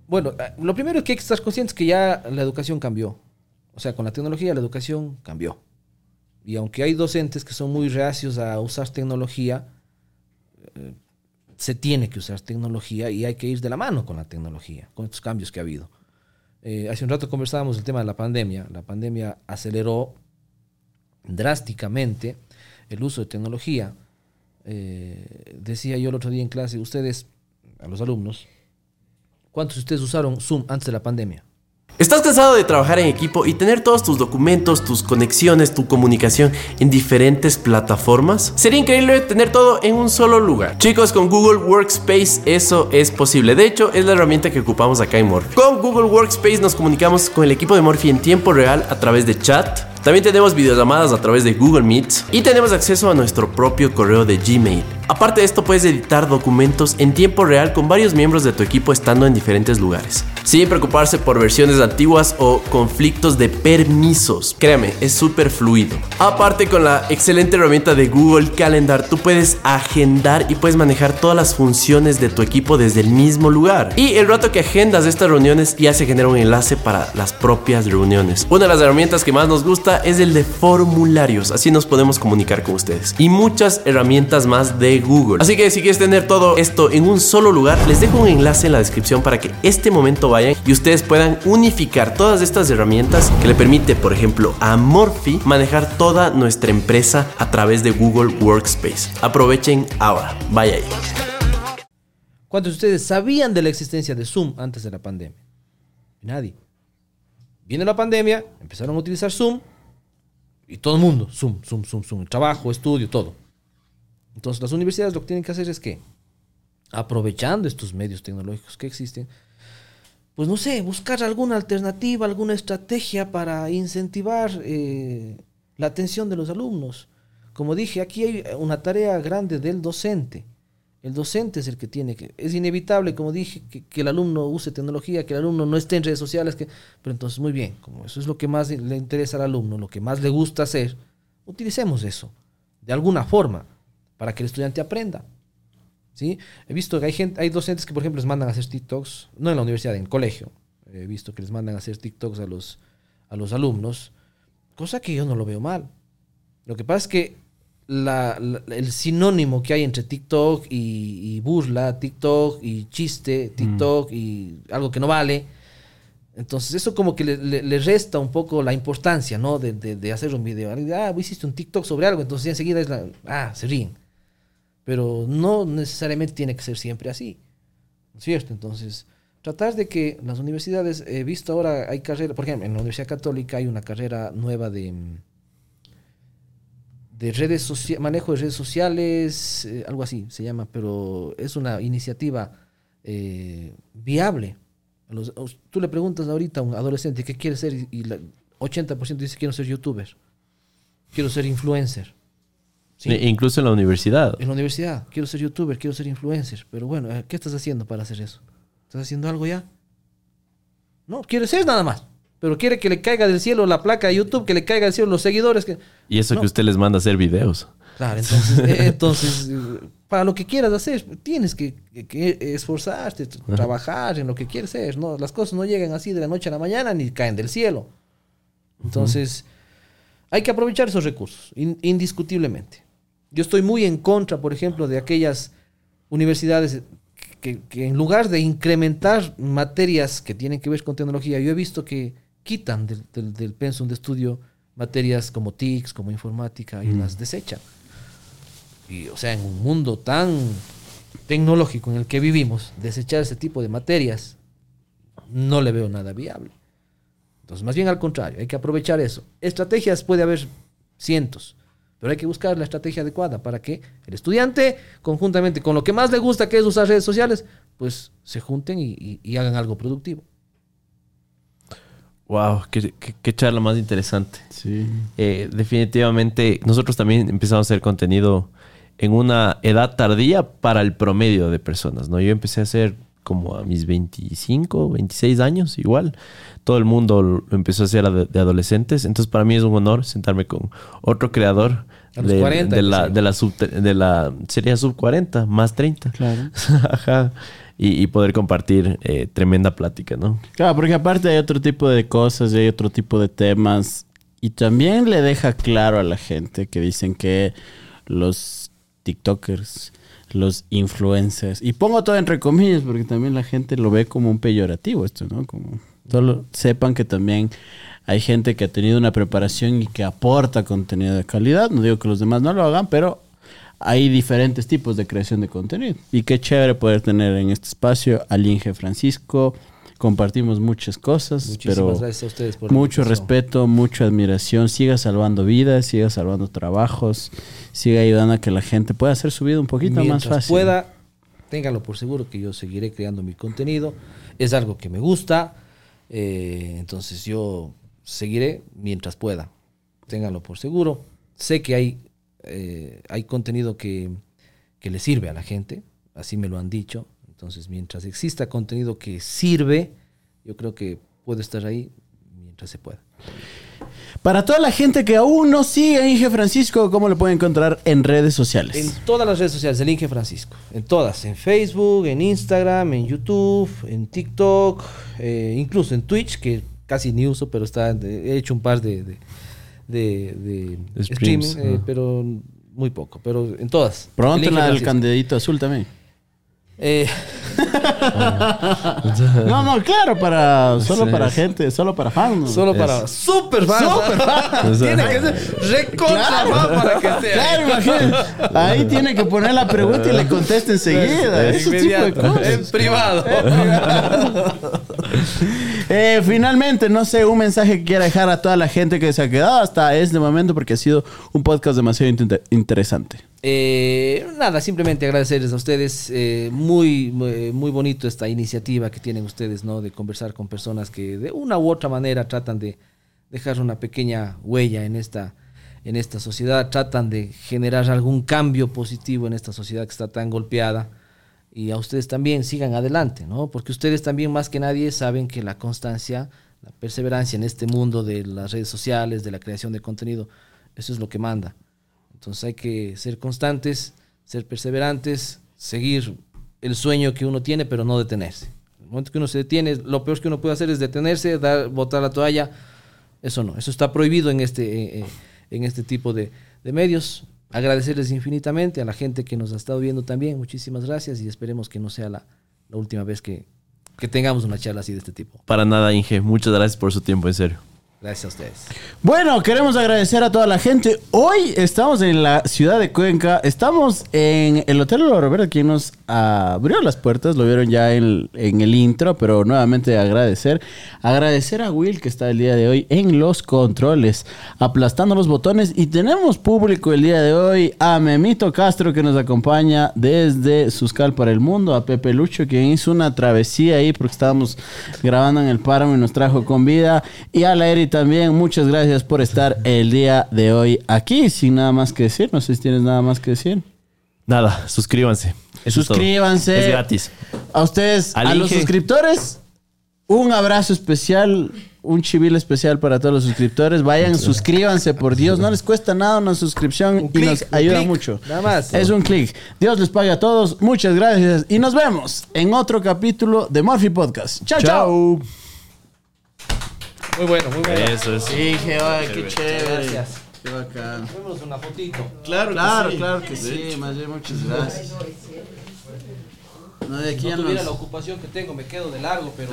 Bueno, eh, lo primero es que hay que estar conscientes que ya la educación cambió. O sea, con la tecnología la educación cambió. Y aunque hay docentes que son muy reacios a usar tecnología, eh, se tiene que usar tecnología y hay que ir de la mano con la tecnología, con estos cambios que ha habido. Eh, hace un rato conversábamos el tema de la pandemia. La pandemia aceleró drásticamente el uso de tecnología. Eh, decía yo el otro día en clase, ustedes, a los alumnos, ¿cuántos de ustedes usaron Zoom antes de la pandemia? ¿Estás cansado de trabajar en equipo y tener todos tus documentos, tus conexiones, tu comunicación en diferentes plataformas? Sería increíble tener todo en un solo lugar. Chicos, con Google Workspace eso es posible. De hecho, es la herramienta que ocupamos acá en Morphy. Con Google Workspace nos comunicamos con el equipo de Morphy en tiempo real a través de chat. También tenemos videollamadas a través de Google Meet y tenemos acceso a nuestro propio correo de Gmail. Aparte de esto, puedes editar documentos en tiempo real con varios miembros de tu equipo estando en diferentes lugares, sin preocuparse por versiones antiguas o conflictos de permisos. Créame, es súper fluido. Aparte, con la excelente herramienta de Google Calendar, tú puedes agendar y puedes manejar todas las funciones de tu equipo desde el mismo lugar. Y el rato que agendas estas reuniones ya se genera un enlace para las propias reuniones. Una de las herramientas que más nos gusta es el de formularios, así nos podemos comunicar con ustedes. Y muchas herramientas más de Google. Así que si quieres tener todo esto en un solo lugar, les dejo un enlace en la descripción para que este momento vayan y ustedes puedan unificar todas estas herramientas que le permite, por ejemplo, a Morphy manejar toda nuestra empresa a través de Google Workspace. Aprovechen ahora, vaya ahí. ¿Cuántos de ustedes sabían de la existencia de Zoom antes de la pandemia? Nadie. Viene la pandemia, empezaron a utilizar Zoom y todo el mundo, Zoom, Zoom, Zoom, Zoom, trabajo, estudio, todo. Entonces las universidades lo que tienen que hacer es que, aprovechando estos medios tecnológicos que existen, pues no sé, buscar alguna alternativa, alguna estrategia para incentivar eh, la atención de los alumnos. Como dije, aquí hay una tarea grande del docente. El docente es el que tiene que... Es inevitable, como dije, que, que el alumno use tecnología, que el alumno no esté en redes sociales, que, pero entonces muy bien, como eso es lo que más le interesa al alumno, lo que más le gusta hacer, utilicemos eso, de alguna forma, para que el estudiante aprenda. ¿Sí? He visto que hay, gente, hay docentes que, por ejemplo, les mandan a hacer TikToks, no en la universidad, en el colegio. He visto que les mandan a hacer TikToks a los, a los alumnos, cosa que yo no lo veo mal. Lo que pasa es que la, la- el sinónimo que hay entre TikTok y, y burla, TikTok y chiste, TikTok y algo que no vale. Entonces eso como que le, le- le resta un poco la importancia, ¿no? De, de- de hacer un video. Ah, hiciste un TikTok sobre algo, entonces enseguida es la... Ah, se ríen. Pero no necesariamente tiene que ser siempre así. ¿No es cierto? Entonces, tratar de que las universidades, he visto ahora, hay carrera, por ejemplo, en la Universidad Católica hay una carrera nueva de, de redes sociales, manejo de redes sociales, eh, algo así se llama, pero es una iniciativa eh, viable. Los- tú le preguntas ahorita a un adolescente qué quiere ser y, y la 80% dice quiero ser youtuber, quiero ser influencer. Sí. E- Incluso en la universidad. En la universidad, quiero ser youtuber, quiero ser influencer. Pero bueno, eh, ¿qué estás haciendo para hacer eso? ¿Estás haciendo algo ya? No, quiere ser nada más. Pero quiere que le caiga del cielo la placa de YouTube, que le caiga del cielo los seguidores. Que... Y eso No. que usted les manda a hacer videos. Claro, entonces, [laughs] eh, entonces para lo que quieras hacer, tienes que, esforzarte, trabajar en lo que quieres ser. ¿no? Las cosas no llegan así de la noche a la mañana ni caen del cielo. Entonces, hay que aprovechar esos recursos, in- indiscutiblemente. Yo estoy muy en contra, por ejemplo, de aquellas universidades que, que en lugar de incrementar materias que tienen que ver con tecnología, yo he visto que quitan del, del, del pensum de estudio materias como TICS, como informática, y las desechan. Y, o sea, en un mundo tan tecnológico en el que vivimos, desechar ese tipo de materias, no le veo nada viable. Entonces, más bien al contrario, hay que aprovechar eso. Estrategias puede haber cientos, pero hay que buscar la estrategia adecuada para que el estudiante, conjuntamente con lo que más le gusta, que es usar redes sociales, pues se junten y, y- y hagan algo productivo. Wow, qué, qué- qué charla más interesante. Sí. Eh, definitivamente, nosotros también empezamos a hacer contenido en una edad tardía para el promedio de personas, ¿no? Yo empecé a hacer como a mis 25, 26 años, igual. Todo el mundo lo empezó a hacer de, de adolescentes. Entonces, para mí es un honor sentarme con otro creador A los de, 40 de la, de, la sub, de la... Sería sub 40, más 30. Claro. [laughs] Ajá. Y, y poder compartir eh, tremenda plática, ¿no? Claro, porque aparte hay otro tipo de cosas y hay otro tipo de temas. Y también le deja claro a la gente que dicen que los TikTokers, los influencers, y pongo todo entre comillas porque también la gente lo ve como un peyorativo esto, ¿no? Como solo sepan que también hay gente que ha tenido una preparación y que aporta contenido de calidad. No digo que los demás no lo hagan, pero hay diferentes tipos de creación de contenido. Y qué chévere poder tener en este espacio al Inge Francisco. Compartimos muchas cosas, Muchísimas pero gracias a ustedes por mucho respeto, mucha admiración. Siga salvando vidas, siga salvando trabajos, siga ayudando a que la gente pueda hacer su vida un poquito más fácil. pueda, ténganlo por seguro que yo seguiré creando mi contenido. Es algo que me gusta. eh, entonces yo seguiré mientras pueda. Ténganlo por seguro. Sé que hay, eh, hay contenido que, que le sirve a la gente, así me lo han dicho. Entonces, mientras exista contenido que sirve, yo creo que puedo estar ahí mientras se pueda. Para toda la gente que aún no sigue a Inge Francisco, ¿cómo lo puede encontrar en redes sociales? En todas las redes sociales, el Inge Francisco. En todas. En Facebook, en Instagram, en YouTube, en TikTok, eh, incluso en Twitch, que casi ni uso, pero está, he hecho un par de, de, streaming, eh, pero muy poco. Pero en todas. Pronto El Francisco. candidito azul también. Eh, [laughs] No, no, claro, para solo Sí, para es- gente, solo para fans. solo para super fans. [laughs] Tiene que ser recontra fan para que sea. Claro, imagínate. Ahí tiene que poner la pregunta y le contesta enseguida. Ese tipo de cosas. en privado. [laughs] Eh, finalmente, no sé, un mensaje que quiera dejar a toda la gente que se ha quedado hasta este momento porque ha sido un podcast demasiado inter- interesante. Eh, nada, simplemente agradecerles a ustedes. eh, muy, muy, muy bonito esta iniciativa que tienen ustedes, ¿no? De conversar con personas que de una u otra manera tratan de dejar una pequeña huella en esta, en esta sociedad, tratan de generar algún cambio positivo en esta sociedad que está tan golpeada. Y a ustedes también sigan adelante, ¿no? Porque ustedes también más que nadie saben que la constancia, la perseverancia en este mundo de las redes sociales, de la creación de contenido, eso es lo que manda. Entonces hay que ser constantes, ser perseverantes, seguir el sueño que uno tiene, pero no detenerse. En el momento que uno se detiene, lo peor que uno puede hacer es detenerse, dar, botar la toalla. Eso no, eso está prohibido en este, eh, eh, en este tipo de, de medios. Agradecerles infinitamente a la gente que nos ha estado viendo también. Muchísimas gracias y esperemos que no sea la, última vez que, que tengamos una charla así de este tipo. Para nada, Inge. Muchas gracias por su tiempo, en serio. Gracias a ustedes. Bueno, queremos agradecer a toda la gente. Hoy estamos en la ciudad de Cuenca. Estamos en el Hotel Oro Verde, quien nos abrió las puertas. Lo vieron ya en, en el intro, pero nuevamente agradecer. Agradecer a Will, que está el día de hoy en los controles, aplastando los botones. Y tenemos público el día de hoy a Memito Castro, que nos acompaña desde Suscal para el Mundo. A Pepe Lucho, quien hizo una travesía ahí porque estábamos grabando en el páramo y nos trajo con vida. Y a la Eri también, muchas gracias por estar el día de hoy aquí. Sin nada más que decir, no sé si tienes nada más que decir. Nada, suscríbanse. Eso. Suscríbanse. Es gratis. A ustedes, Al a los suscriptores, un abrazo especial, un chivil especial para todos los suscriptores. Vayan, suscríbanse, por Dios. No les cuesta nada una suscripción y nos ayuda mucho. nada más. Es un clic. Dios les pague a todos. Muchas gracias. Y nos vemos en otro capítulo de Murphy Podcast. Chao, chao. Muy bueno, muy bueno. Eso es. Dije, ay, qué chévere. Gracias. Qué bacán. Vémonos una fotito. Claro, claro, claro que sí. Más bien, muchas gracias. No, de aquí no tuviera nos- la ocupación que tengo, me quedo de largo, pero...